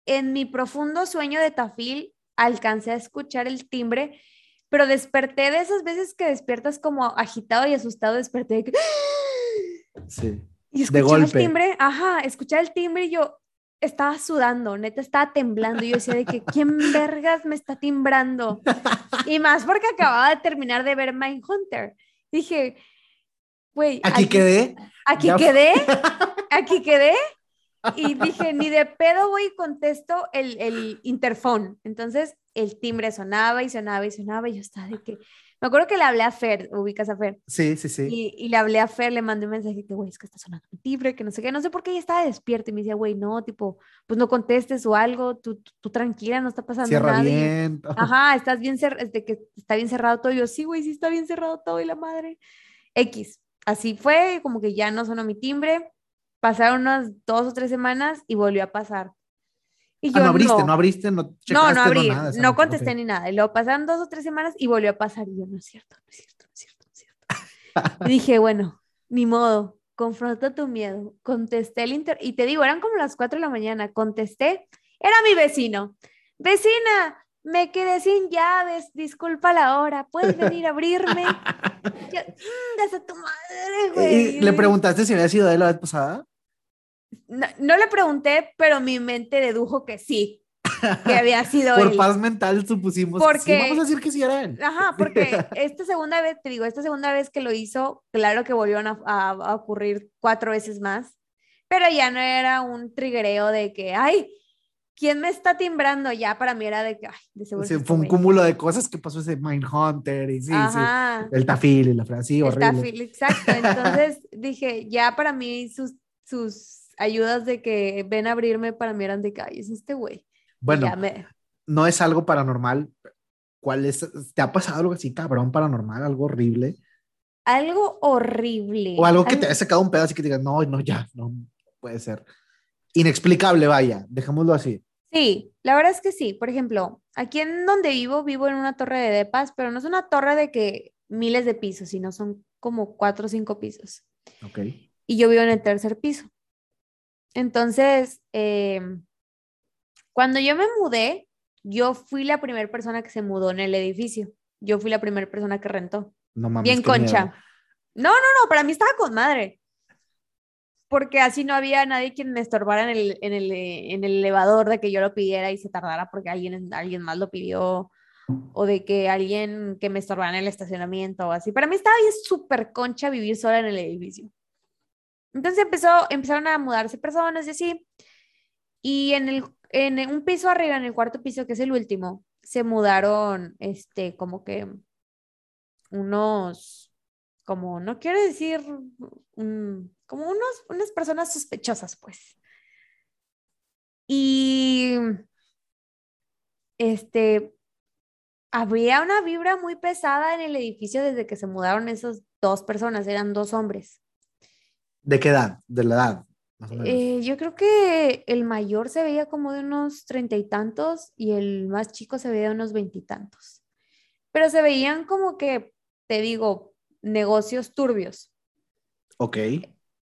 en mi profundo sueño de tafil alcancé a escuchar el timbre, pero desperté de esas veces que despiertas como agitado y asustado, desperté de que- Sí. y escuchaba el golpe. timbre, ajá, escuchaba el timbre y yo estaba sudando, neta estaba temblando y yo decía de que quién vergas me está timbrando. Y más porque acababa de terminar de ver Mindhunter. Dije, güey, Aquí quedé. aquí Ya- quedé, aquí quedé. Y dije, ni de pedo voy y contesto el, el interfón. Entonces el timbre sonaba y sonaba y sonaba y yo estaba de que, me acuerdo que le hablé a Fer, ubicas a Fer, Sí, sí, sí. y, y le hablé a Fer, le mandé un mensaje que, güey, es que está sonando el timbre, que no sé qué, no sé por qué ella estaba despierta y me decía, güey, no, tipo, pues no contestes o algo, tú, tú, tú tranquila, no está pasando Cierra nada. Y bien. Ajá, estás bien cerrado, de que está bien cerrado todo. Y yo, sí, güey, sí está bien cerrado todo y la madre. X. Así fue, como que ya no sonó mi timbre. Pasaron unas dos o tres semanas y volvió a pasar. Y Ah, yo no abriste, no, abriste, no no, checaste, no abrí, nada, no contesté ni nada. Y luego pasaron dos o tres semanas y volvió a pasar. Y yo, no es cierto, no es cierto, no es cierto, no es cierto. y dije, bueno, ni modo, confronta tu miedo. Contesté el inter... Y te digo, eran como las cuatro de la mañana. Contesté, era mi vecino. Vecina, me quedé sin llaves, disculpa la hora, ¿puedes venir a abrirme? Yo, "Chingas a tu madre, güey. ¿Y ¿Le preguntaste si había sido él la vez pasada? No, no le pregunté, pero mi mente dedujo que sí, que había sido Por él. paz mental supusimos que sí. Porque- Vamos a decir que sí era él. Ajá, porque esta segunda vez, te digo, esta segunda vez que lo hizo, claro que volvieron a, a- a ocurrir cuatro veces más, pero ya no era un triguereo de que, ay, ¿quién me está timbrando? Ya para mí era de que, ay, de seguro. Sí, fue un güey". cúmulo de cosas que pasó ese Mindhunter y sí, sí. Ajá. El tafil y la frase, sí, el horrible. tafil, exacto. Entonces dije, ya para mí sus, sus ayudas de que ven a abrirme, para mí eran de que, ay, es este güey. Bueno, me- no es algo paranormal. ¿Cuál es? ¿Te ha pasado algo así, cabrón, paranormal, algo horrible? Algo horrible. O algo que te haya sacado un pedazo y que te digas, no, no, ya, no puede ser. Inexplicable, vaya, dejémoslo así. Sí, la verdad es que sí. Por ejemplo, aquí en donde vivo, vivo en una torre de depas, pero no es una torre de que miles de pisos, sino son como cuatro o cinco pisos. Ok. Y yo vivo en el tercer piso. Entonces, eh, cuando yo me mudé, yo fui la primera persona que se mudó en el edificio. Yo fui la primera persona que rentó. No mames. Bien miedo. concha. No, no, no, para mí estaba con madre. Porque así no había nadie quien me estorbara en el, en el, eh, en el elevador de que yo lo pidiera y se tardara porque alguien, alguien más lo pidió. O de que alguien que me estorbara en el estacionamiento o así. Para mí estaba bien súper concha vivir sola en el edificio. Entonces empezó, empezaron a mudarse personas y así. Y en el, en un piso arriba, en el cuarto piso, que es el último, se mudaron, este, como que unos, como, no quiero decir, como unos, unas personas sospechosas, pues. Y, este, había una vibra muy pesada en el edificio desde que se mudaron esas dos personas, eran dos hombres. ¿De qué edad? ¿De la edad? Eh, yo creo que el mayor se veía como de unos treinta y tantos y el más chico se veía de unos veintitantos. Pero se veían como que, te digo, negocios turbios. Ok.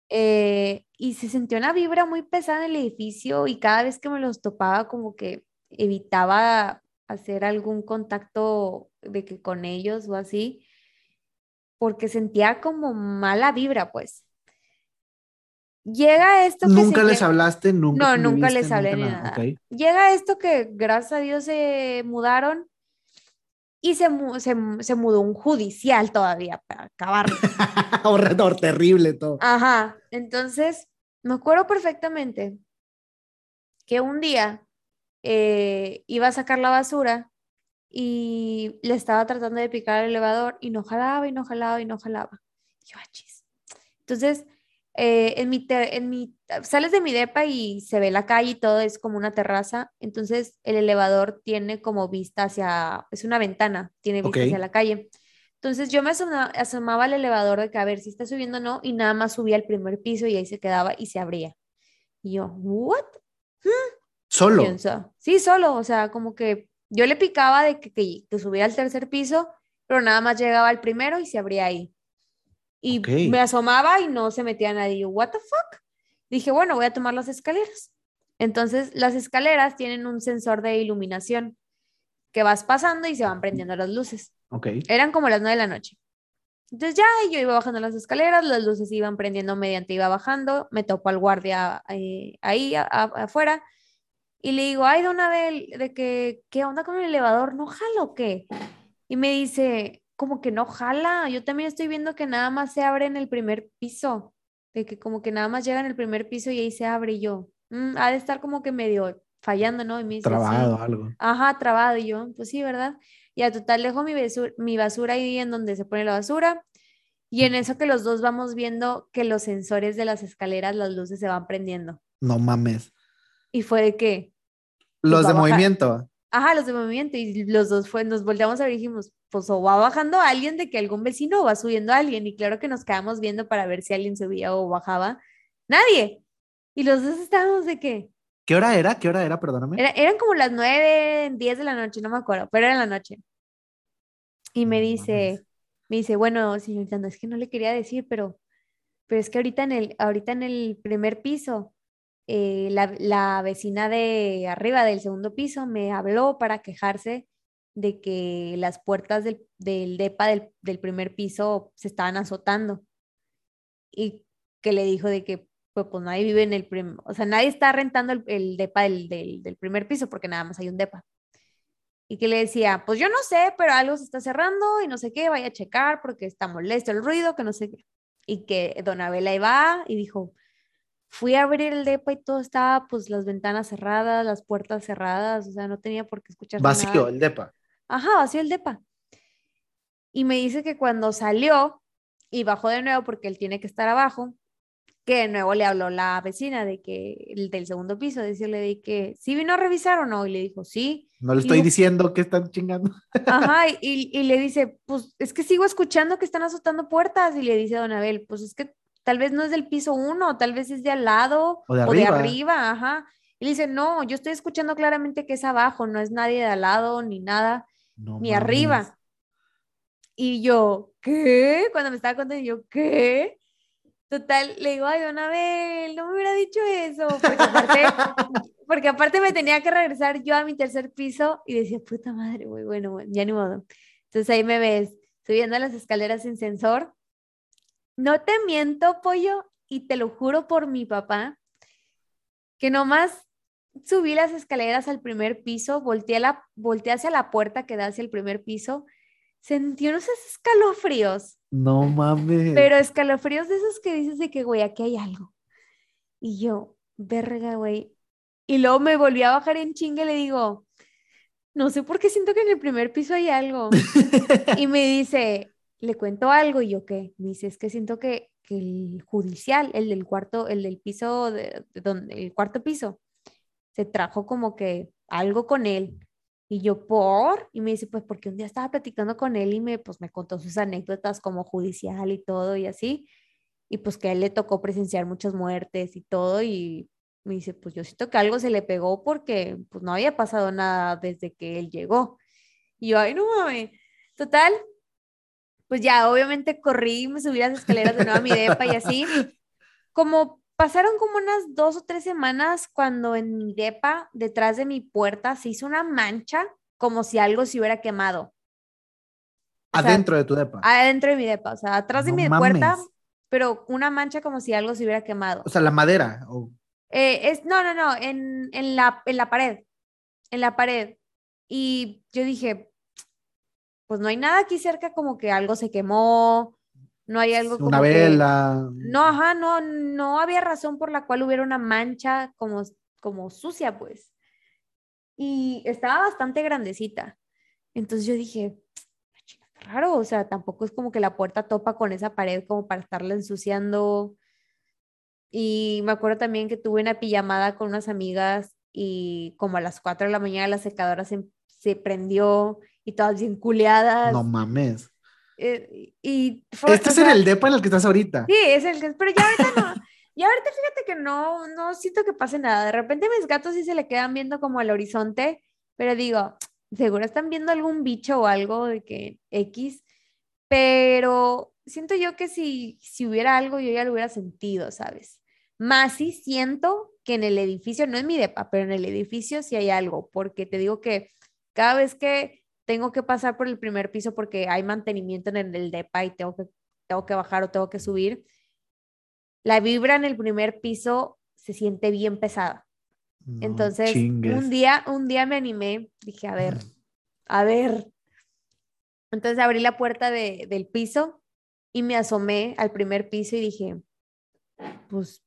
Eh, y se sentía una vibra muy pesada en el edificio y cada vez que me los topaba como que evitaba hacer algún contacto de que con ellos o así, porque sentía como mala vibra, pues. Llega esto que ¿Nunca les hablaste? ¿Nunca no, nunca les hablé ni nada. Llega esto que gracias a Dios se mudaron y se, se, se mudó un judicial todavía para acabar. Horror, terrible todo. Ajá, entonces me acuerdo perfectamente que un día eh, iba a sacar la basura y le estaba tratando de picar el elevador y no jalaba y no jalaba y no jalaba. yo, achis. Ah, entonces eh, en, mi en mi, sales de mi depa y se ve la calle y todo es como una terraza, entonces el elevador tiene como vista hacia, es una ventana, tiene vista hacia la calle. Entonces yo me asomaba, al elevador de que a ver si está subiendo o no y nada más subía al primer piso y ahí se quedaba y se abría. Y yo, ¿what? ¿Solo? Sí, solo, o sea, como que yo le picaba de que, que, que subía al tercer piso, pero nada más llegaba al primero y se abría ahí. Y me asomaba y no se metía nadie. What the fuck? Dije, bueno, voy a tomar las escaleras. Entonces, las escaleras tienen un sensor de iluminación que vas pasando y se van prendiendo las luces. Okay. Eran como las nueve de la noche. Entonces ya yo iba bajando las escaleras, las luces iban prendiendo mediante iba bajando, me topo al guardia eh, ahí afuera y le digo, ay, Don Abel, de que, ¿qué onda con el elevador? ¿No jalo o qué? Y me dice, como que no jala. Yo también estoy viendo que nada más se abre en el primer piso, de que como que nada más llega en el primer piso y ahí se abre y yo, mm, ha de estar como que medio fallando, ¿no? Y me trabado algo. Ajá, trabado y yo, pues sí, ¿verdad? Y a total dejo mi basura, mi basura ahí en donde se pone la basura. Y en eso que los dos vamos viendo que los sensores de las escaleras, las luces se van prendiendo. No mames. Y fue de que... Los de movimiento. Ajá, los de movimiento. Y los dos fue, nos volteamos a ver y dijimos, pues o va bajando alguien de que algún vecino o va subiendo a alguien. Y claro que nos quedamos viendo para ver si alguien subía o bajaba. Nadie. Y los dos estábamos de que... ¿Qué hora era? ¿Qué hora era? Perdóname. eran como las nueve, diez de la noche, no me acuerdo, pero era en la noche. Y me dice, me dice, bueno, señorita, no es que no le quería decir, pero, pero es que ahorita en el, ahorita en el primer piso, eh, la, vecina de arriba del segundo piso me habló para quejarse de que las puertas del, DEPA del, primer piso se estaban azotando y que le dijo de que pues, pues nadie vive en el primer, o sea, nadie está rentando el, DEPA del, primer piso porque nada más hay un DEPA. Y que le decía, pues yo no sé, pero algo se está cerrando y no sé qué, vaya a checar porque está molesto el ruido, que no sé qué. Y que Don Abela iba y dijo, fui a abrir el depa y todo estaba, pues las ventanas cerradas, las puertas cerradas, o sea, no tenía por qué escuchar. Vacío el depa. Ajá, vacío el depa. Y me dice que cuando salió y bajó de nuevo porque él tiene que estar abajo, que de nuevo le habló la vecina de que el del segundo piso, decirle de que sí vino a revisar o no, y le dijo sí. No le estoy diciendo que están chingando. Ajá, y, y, le dice, pues es que sigo escuchando que están azotando puertas, y le dice a Don Abel, pues es que tal vez no es del piso uno, tal vez es de al lado o de arriba, o de arriba ajá. Y le dice, no, yo estoy escuchando claramente que es abajo, no es nadie de al lado ni nada ni arriba. Y yo, ¿qué? Cuando me estaba contando, yo, ¿qué? Total, le digo, ay, don Abel, no me hubiera dicho eso, porque aparte, porque aparte me tenía que regresar yo a mi tercer piso y decía, puta madre, muy bueno, ya ni modo. Entonces ahí me ves subiendo las escaleras sin sensor. No te miento, pollo, y te lo juro por mi papá, que nomás subí las escaleras al primer piso, volteé, la, volteé hacia la puerta que da hacia el primer piso, sentí unos escalofríos. No mames. Pero escalofríos de esos que dices de que, güey, aquí hay algo. Y yo, verga, güey. Y luego me volví a bajar en chingue y le digo, no sé por qué siento que en el primer piso hay algo. y me dice, le cuento algo y yo qué. Me dice, es que siento que, el judicial, el del cuarto, el del piso, de, donde, el cuarto piso, se trajo como que algo con él. Y yo, ¿por? Y me dice, pues porque un día estaba platicando con él y me, pues, me contó sus anécdotas como judicial y todo y así. Y pues que a él le tocó presenciar muchas muertes y todo. Y me dice, pues yo siento que algo se le pegó porque pues no había pasado nada desde que él llegó. Y yo, ay, no mames. Total, pues ya, obviamente corrí, me subí las escaleras de nuevo a mi depa y así. Como pasaron como unas dos o tres semanas cuando en mi depa, detrás de mi puerta, se hizo una mancha como si algo se hubiera quemado. adentro de tu depa. Adentro de mi depa, o sea, atrás de mi puerta, pero una mancha como si algo se hubiera quemado. O sea, la madera. Eh, es, no, no, no, en, en, la, en la pared, en la pared. Y yo dije, pues no hay nada aquí cerca como que algo se quemó, no hay algo como una vela. no, ajá, no, no había razón por la cual hubiera una mancha como, como sucia, pues. Y estaba bastante grandecita. Entonces yo dije, raro, o sea, tampoco es como que la puerta topa con esa pared como para estarla ensuciando. Y me acuerdo también que tuve una pijamada con unas amigas y como a las 4 de la mañana la secadora se, se prendió y todas bien culeadas. No mames. Eh, y este es en el depa en el que estás ahorita. Sí, es el que, pero ya ahorita no. Y ahorita fíjate que no, no siento que pase nada. De repente mis gatos sí se le quedan viendo como al horizonte, pero digo, seguro están viendo algún bicho o algo de que X, pero siento yo que si, si hubiera algo yo ya lo hubiera sentido, ¿sabes? Más sí siento que en el edificio, no en mi depa, pero en el edificio sí hay algo, porque te digo que cada vez que tengo que pasar por el primer piso porque hay mantenimiento en el DEPA y tengo que, tengo que bajar o tengo que subir, la vibra en el primer piso se siente bien pesada. Entonces, un día, un día me animé, dije, a ver, a ver. Entonces abrí la puerta de, del piso y me asomé al primer piso y dije, pues,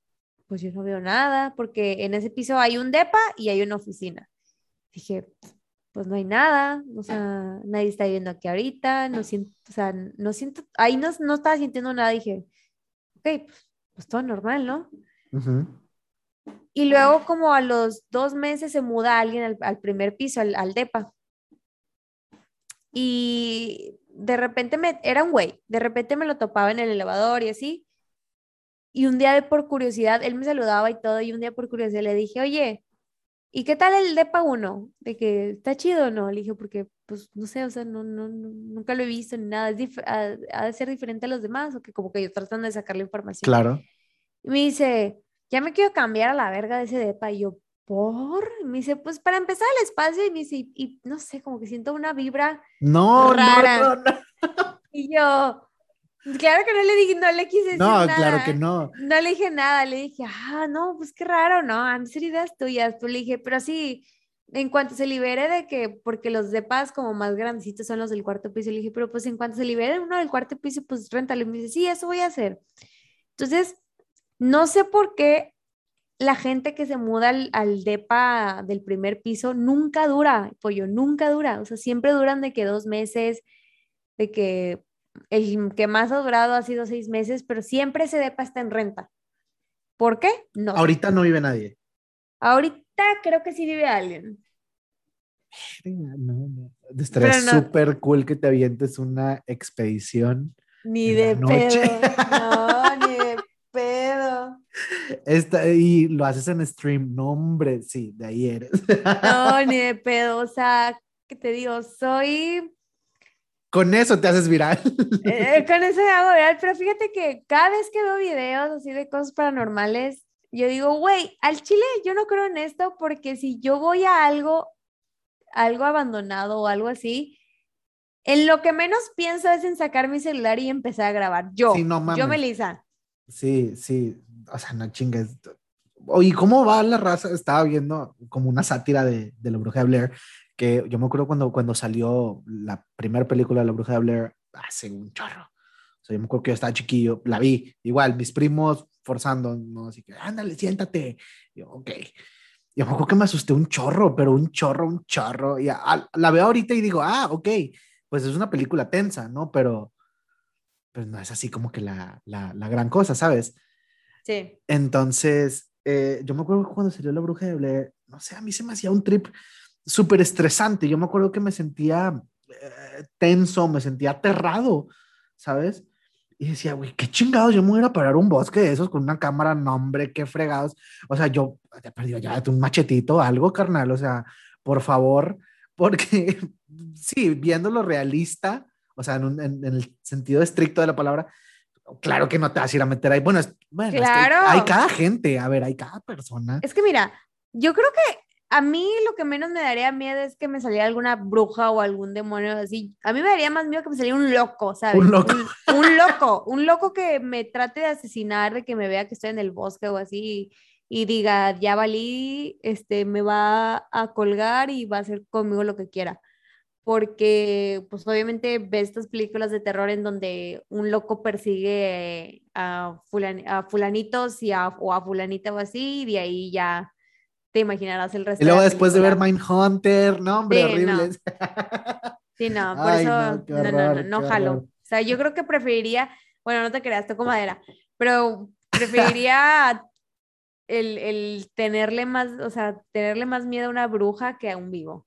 pues yo no veo nada, porque en ese piso hay un DEPA y hay una oficina. Dije, pues no hay nada, o sea, nadie está viendo aquí ahorita, no siento, o sea, no siento, ahí no, no estaba sintiendo nada, dije, ok, pues, pues todo normal, ¿no? Y luego como a los dos meses se muda alguien al, primer piso, al, al, DEPA. Y de repente me, era un güey, de repente me lo topaba en el elevador y así. Y un día de por curiosidad, él me saludaba y todo, y un día por curiosidad le dije, oye, ¿Y qué tal el DEPA 1? De que está chido o no, le dije, porque, pues, no sé, o sea, no, no, nunca lo he visto ni nada, es ha, de ser diferente a los demás, o que como que yo tratando de sacar la información. Claro. Y me dice, ya me quiero cambiar a la verga de ese DEPA, y yo, ¿por? Y me dice, pues, para empezar el espacio, y me dice, y, no sé, como que siento una vibra no, rara. No, no, no. Y yo, Claro que no le dije, no le quise decir no, claro que no. No le dije nada, le dije, ah, no, pues qué raro, ¿no? Han sido ideas tuyas. Pues le dije, pero sí, en cuanto se libere de que, porque los de paz como más grandecitos son los del cuarto piso, le dije, pero pues en cuanto se libere uno del cuarto piso, pues réntalo. Y me dice, sí, eso voy a hacer. Entonces, no sé por qué la gente que se muda al, al, DEPA del primer piso nunca dura, pollo, nunca dura. O sea, siempre duran de que dos meses, de que el que más ha durado ha sido seis meses, pero siempre ese depa está en renta. ¿Por qué? No. Ahorita no vive nadie. Ahorita creo que sí vive alguien. No, no. Estaría súper cool que te avientes una expedición. Ni de pedo. No, ni de pedo. Esta, y lo haces en stream. No, hombre, sí, de ahí eres. No, ni de pedo. O sea, que te digo, soy con eso te haces viral. Eh, con eso me hago viral, pero fíjate que cada vez que veo videos así de cosas paranormales, yo digo, güey, al chile yo no creo en esto porque si yo voy a algo, algo abandonado o algo así, en lo que menos pienso es en sacar mi celular y empezar a grabar. Yo, yo, Melissa. Sí, sí, o sea, no chingues. Oye, ¿cómo va la raza? Estaba viendo como una sátira de, de la bruja de Blair que yo me acuerdo cuando, cuando salió la primera película de La Bruja de Blair, hace un chorro. O sea, yo me acuerdo que yo estaba chiquillo, la vi, igual, mis primos forzando, ¿no? Así que, ándale, siéntate. yo, ok. yo me acuerdo que me asusté un chorro, pero un chorro, un chorro. Y la veo ahorita y digo, ah, ok, pues es una película tensa, ¿no? Pero, pues no es así como que la, la, la gran cosa, ¿sabes? Sí. Entonces, eh, yo me acuerdo cuando salió La Bruja de Blair, no sé, a mí se me hacía un trip súper estresante. Yo me acuerdo que me sentía eh, tenso, me sentía aterrado, ¿sabes? Y decía, güey, qué chingados, yo me voy a ir a parar un bosque de esos con una cámara, no, hombre, qué fregados. O sea, yo te perdido ya un machetito, algo, carnal, o sea, por favor, porque sí, viéndolo realista, o sea, en, en, el sentido estricto de la palabra, claro que no te vas a ir a meter ahí. Bueno, bueno claro. hay cada gente, a ver, hay cada persona. Es que mira, yo creo que a mí lo que menos me daría miedo es que me saliera alguna bruja o algún demonio así. A mí me daría más miedo que me saliera un loco, ¿sabes? Un loco. Un, loco, un loco que me trate de asesinar, de que me vea que estoy en el bosque o así y, diga, ya valí, este, me va a colgar y va a hacer conmigo lo que quiera. Porque, pues obviamente ves estas películas de terror en donde un loco persigue a, a fulanitos y a, o a fulanita o así, y de ahí ya te imaginarás el resto. Y luego después de ver Mindhunter, no, hombre, horrible. Sí, no, por eso no, no, no, no, jalo. O sea, yo creo que preferiría, bueno, no te creas, toco madera, pero preferiría el, el, tenerle más, o sea, tenerle más miedo a una bruja que a un vivo.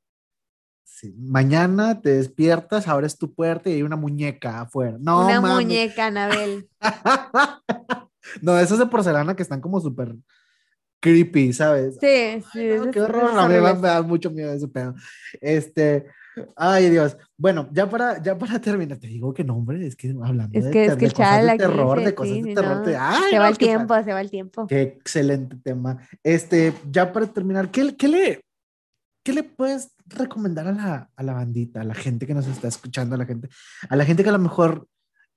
Sí. Mañana te despiertas, abres tu puerta y hay una muñeca afuera. No, una muñeca, Anabel. no, esas de porcelana que están como súper creepy, ¿sabes? Sí, sí. qué horror, mí me da mucho miedo ese pedo. Este, ay Dios. Bueno, ya para, ya para terminar, te digo que no, hombre, es que hablando es que, de, es que de cosas de terror, de cosas de terror, se va el tiempo, se va el tiempo. Qué excelente tema. Este, ya para terminar, ¿qué, qué le, qué le puedes recomendar a la, a la bandita, a la gente que nos está escuchando, a la gente, a la gente que a lo mejor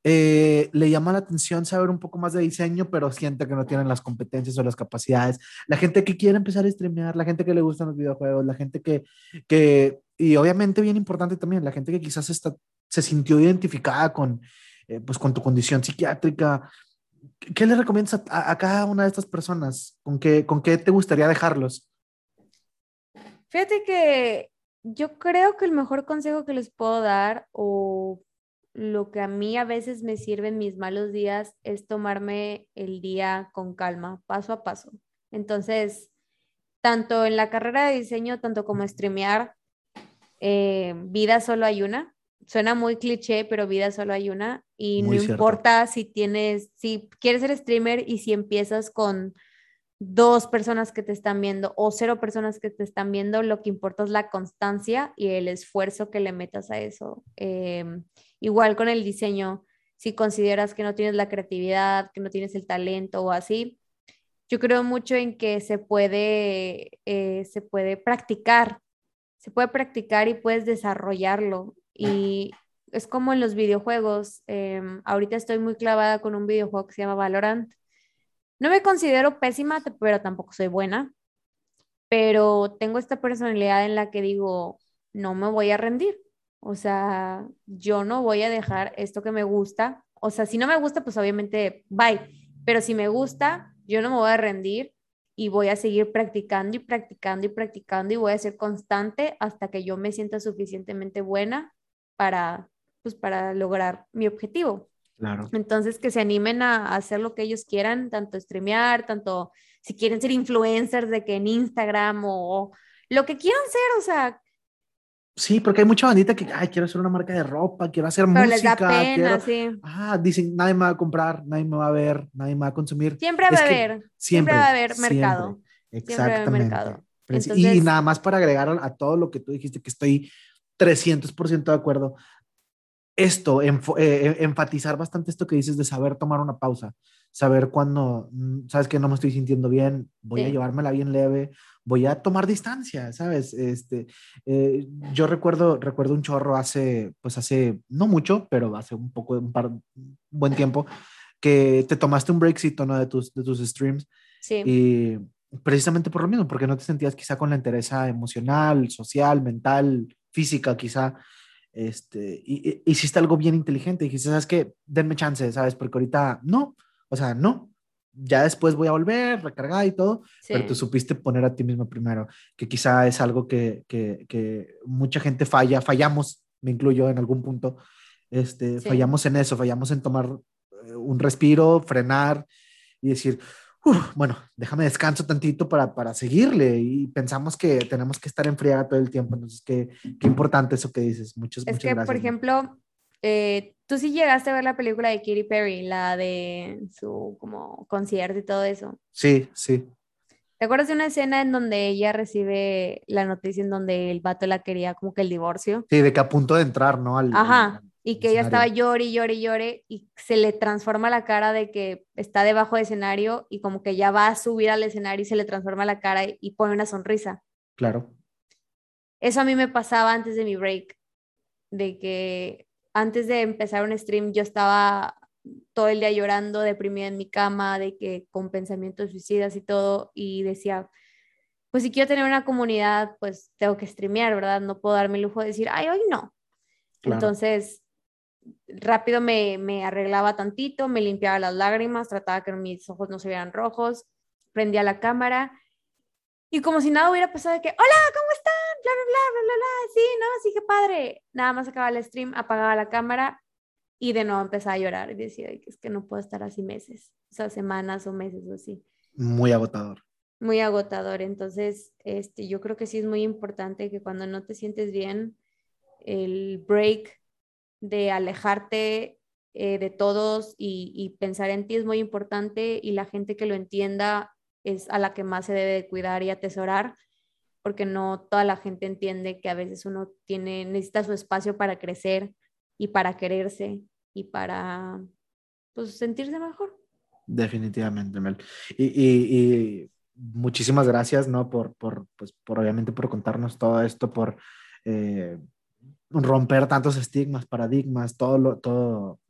eh, le llama la atención saber un poco más de diseño, pero siente que no tienen las competencias o las capacidades. La gente que quiere empezar a streamear, la gente que le gustan los videojuegos, la gente que, que y obviamente bien importante también, la gente que quizás está, se sintió identificada con, eh, pues con tu condición psiquiátrica. ¿Qué le recomiendas a, a, cada una de estas personas? ¿Con qué, ¿Con qué te gustaría dejarlos? Fíjate que yo creo que el mejor consejo que les puedo dar o lo que a mí a veces me sirve en mis malos días es tomarme el día con calma, paso a paso. Entonces, tanto en la carrera de diseño, tanto como streamear, eh, vida solo hay una. Suena muy cliché, pero vida solo hay una. Y no importa si tienes, si quieres ser streamer y si empiezas con dos personas que te están viendo o cero personas que te están viendo, lo que importa es la constancia y el esfuerzo que le metas a eso. Em, igual con el diseño, si consideras que no tienes la creatividad, que no tienes el talento o así, yo creo mucho en que se puede, eh, se puede practicar, se puede practicar y puedes desarrollarlo. Y es como en los videojuegos. Em, ahorita estoy muy clavada con un videojuego que se llama Valorant no me considero pésima, pero tampoco soy buena. Pero tengo esta personalidad en la que digo, no me voy a rendir. O sea, yo no voy a dejar esto que me gusta. O sea, si no me gusta, pues obviamente, bye. Pero si me gusta, yo no me voy a rendir y voy a seguir practicando y practicando y practicando y voy a ser constante hasta que yo me sienta suficientemente buena para, pues, para lograr mi objetivo. Entonces, que se animen a, hacer lo que ellos quieran, tanto streamear, tanto si quieren ser influencers de que en Instagram o, lo que quieran ser, o sea. Sí, porque hay mucha bandita que, ay, quiero hacer una marca de ropa, quiero hacer Pero música. les da pena, sí. Ah, dicen, nadie me va a comprar, nadie me va a ver, nadie me va a consumir. Siempre va a haber, siempre, va a haber mercado. Exactamente. y nada más para agregar a, a, todo lo que tú dijiste, que estoy 300% de acuerdo esto, eh, eh, enfatizar bastante esto que dices de saber tomar una pausa, saber cuando, mm, sabes que no me estoy sintiendo bien, voy a llevármela bien leve, voy a tomar distancia, ¿sabes? Este, eh, yo recuerdo, recuerdo un chorro hace, pues hace, no mucho, pero hace un poco, un par, buen tiempo, que te tomaste un breakcito, ¿no? De tus, de tus streams. Sí. Y precisamente por lo mismo, porque no te sentías quizá con la interesa emocional, social, mental, física, quizá este, y, hiciste algo bien inteligente, dijiste, ¿sabes qué? Denme chance, ¿sabes? Porque ahorita no, o sea, no. ya después voy a volver, recargar y todo, pero te supiste poner a ti mismo primero, que quizá es algo que, que, que mucha gente falla, fallamos, me incluyo en algún punto, este, fallamos en eso, fallamos en tomar eh, un respiro, frenar y decir, bueno, déjame descanso tantito para, para seguirle y pensamos que tenemos que estar enfriada todo el tiempo, entonces qué, qué importante eso que dices, muchas, es que, por ejemplo, eh, tú sí llegaste a ver la película de Katy Perry, la de su como concierto y todo eso. Sí, sí. ¿Te acuerdas de una escena en donde ella recibe la noticia en donde el vato la quería como que el divorcio? Sí, de que a punto de entrar, ¿no? Ajá, y que ella estaba llore y llore y llore y se le transforma la cara de que está debajo del escenario y como que ya va a subir al escenario y se le transforma la cara y pone una sonrisa. Claro. Eso a mí me pasaba antes de mi break, de que antes de empezar un stream yo estaba todo el día llorando, deprimida en mi cama, de que con pensamientos suicidas y todo, y decía, pues si quiero tener una comunidad, pues tengo que streamear, ¿verdad? No puedo darme el lujo de decir, ay, hoy no. Entonces, rápido me, me, arreglaba tantito, me limpiaba las lágrimas, trataba que mis ojos no se vieran rojos, prendía la cámara y como si nada hubiera pasado de que, hola, ¿cómo están? Bla, bla, bla, bla, bla, sí, no, sí, qué padre. Nada más acababa el stream, apagaba la cámara y de nuevo empezaba a llorar y decía, es que no puedo estar así meses, o sea, semanas o meses o así. Muy agotador. Muy agotador, entonces, este, yo creo que sí es muy importante que cuando no te sientes bien, el break de alejarte eh, de todos y, pensar en ti es muy importante y la gente que lo entienda es a la que más se debe de cuidar y atesorar porque no toda la gente entiende que a veces uno tiene necesita su espacio para crecer y para quererse y para pues sentirse mejor. Definitivamente, Mel. Y, muchísimas gracias, ¿no? Por, por, pues, por obviamente por contarnos todo esto, por eh, romper tantos estigmas, paradigmas, todo lo, todo,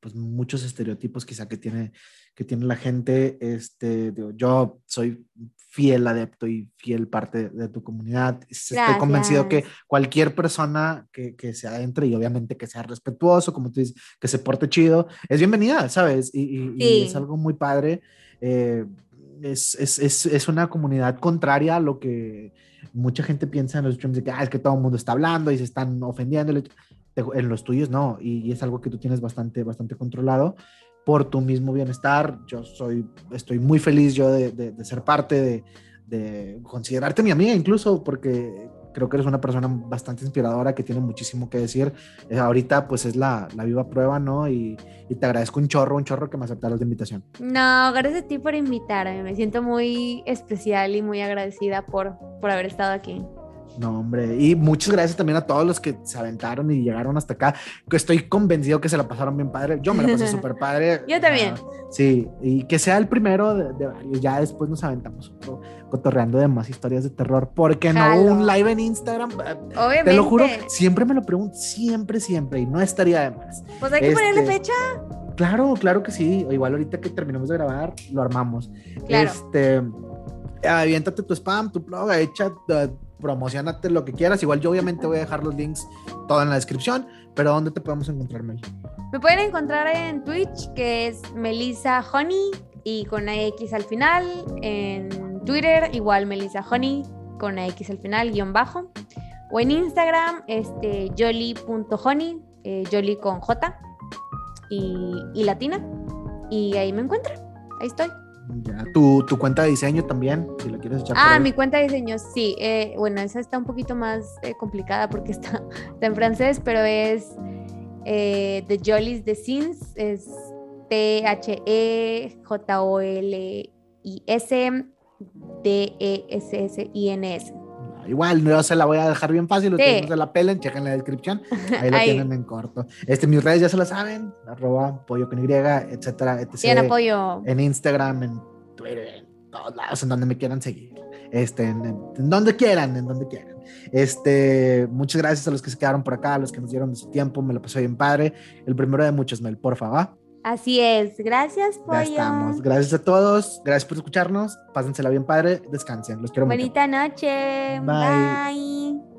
pues muchos estereotipos quizá que tiene, que tiene la gente. Este, yo soy fiel adepto y fiel parte de tu comunidad. Estoy convencido que cualquier persona que, que se adentre y obviamente que sea respetuoso, como tú dices, que se porte chido, es bienvenida, ¿sabes? Y, y, es algo muy padre. Eh, es, es, es, es, una comunidad contraria a lo que mucha gente piensa en los streams de que ah, es que todo el mundo está hablando y se están ofendiendo. En los tuyos no, y, es algo que tú tienes bastante, bastante controlado por tu mismo bienestar. Yo soy, estoy muy feliz yo de, de, ser parte de, de, considerarte mi amiga incluso, porque creo que eres una persona bastante inspiradora que tiene muchísimo que decir. Eh, ahorita pues es la, la viva prueba, ¿no? Y, y, te agradezco un chorro, un chorro que me aceptaras la invitación. No, gracias a ti por invitarme. Me siento muy especial y muy agradecida por, por haber estado aquí. No, hombre, y muchas gracias también a todos los que se aventaron y llegaron hasta acá. Estoy convencido que se la pasaron bien padre. Yo me la pasé súper padre. Yo también. sí, y que sea el primero de, Ya después nos aventamos cotorreando de más historias de terror. porque no un live en Instagram? Obviamente. Te lo juro, siempre me lo pregunto, siempre, siempre, y no estaría de más. Pues hay que ponerle este, fecha. Claro, claro que sí. Igual ahorita que terminemos de grabar, lo armamos. Claro. Este, aviéntate tu spam, tu blog, echa promocionate lo que quieras. Igual yo obviamente voy a dejar los links todo en la descripción, pero ¿dónde te podemos encontrar, Mel? Me pueden encontrar en Twitch, que es Melissa Honey y con X al final. En Twitter, igual Melissa Honey con X al final, guion bajo. O en Instagram, este, jolly.honey, eh, jolly con J y, latina. Y ahí me encuentran. Ahí estoy. Tu, tu, cuenta de diseño también, si la quieres echar. Ah, mi cuenta de diseño, sí. Eh, bueno, esa está un poquito más eh, complicada porque está, en francés, pero es eh, The Jollies The Scenes, es T-H-E-J-O-L-I-S D-E-S-S-I-N-S. Igual, yo se la voy a dejar bien fácil, ustedes se la pelen, chequen la descripción, ahí la tienen en corto. Este, mis redes ya se la saben, arroba pollo con Y, etcétera, etc. en apoyo. En Instagram, en Twitter, en todos lados, en donde me quieran seguir. Este, en, donde quieran, en donde quieran. Este, muchas gracias a los que se quedaron por acá, a los que nos dieron de su tiempo, me lo pasé bien padre. El primero de muchos, Mel, porfa, va. Así es, gracias, Pollo. Ya estamos. Gracias a todos, gracias por escucharnos. Pásensela bien padre, descansen. Los quiero Bonita noche. Bye.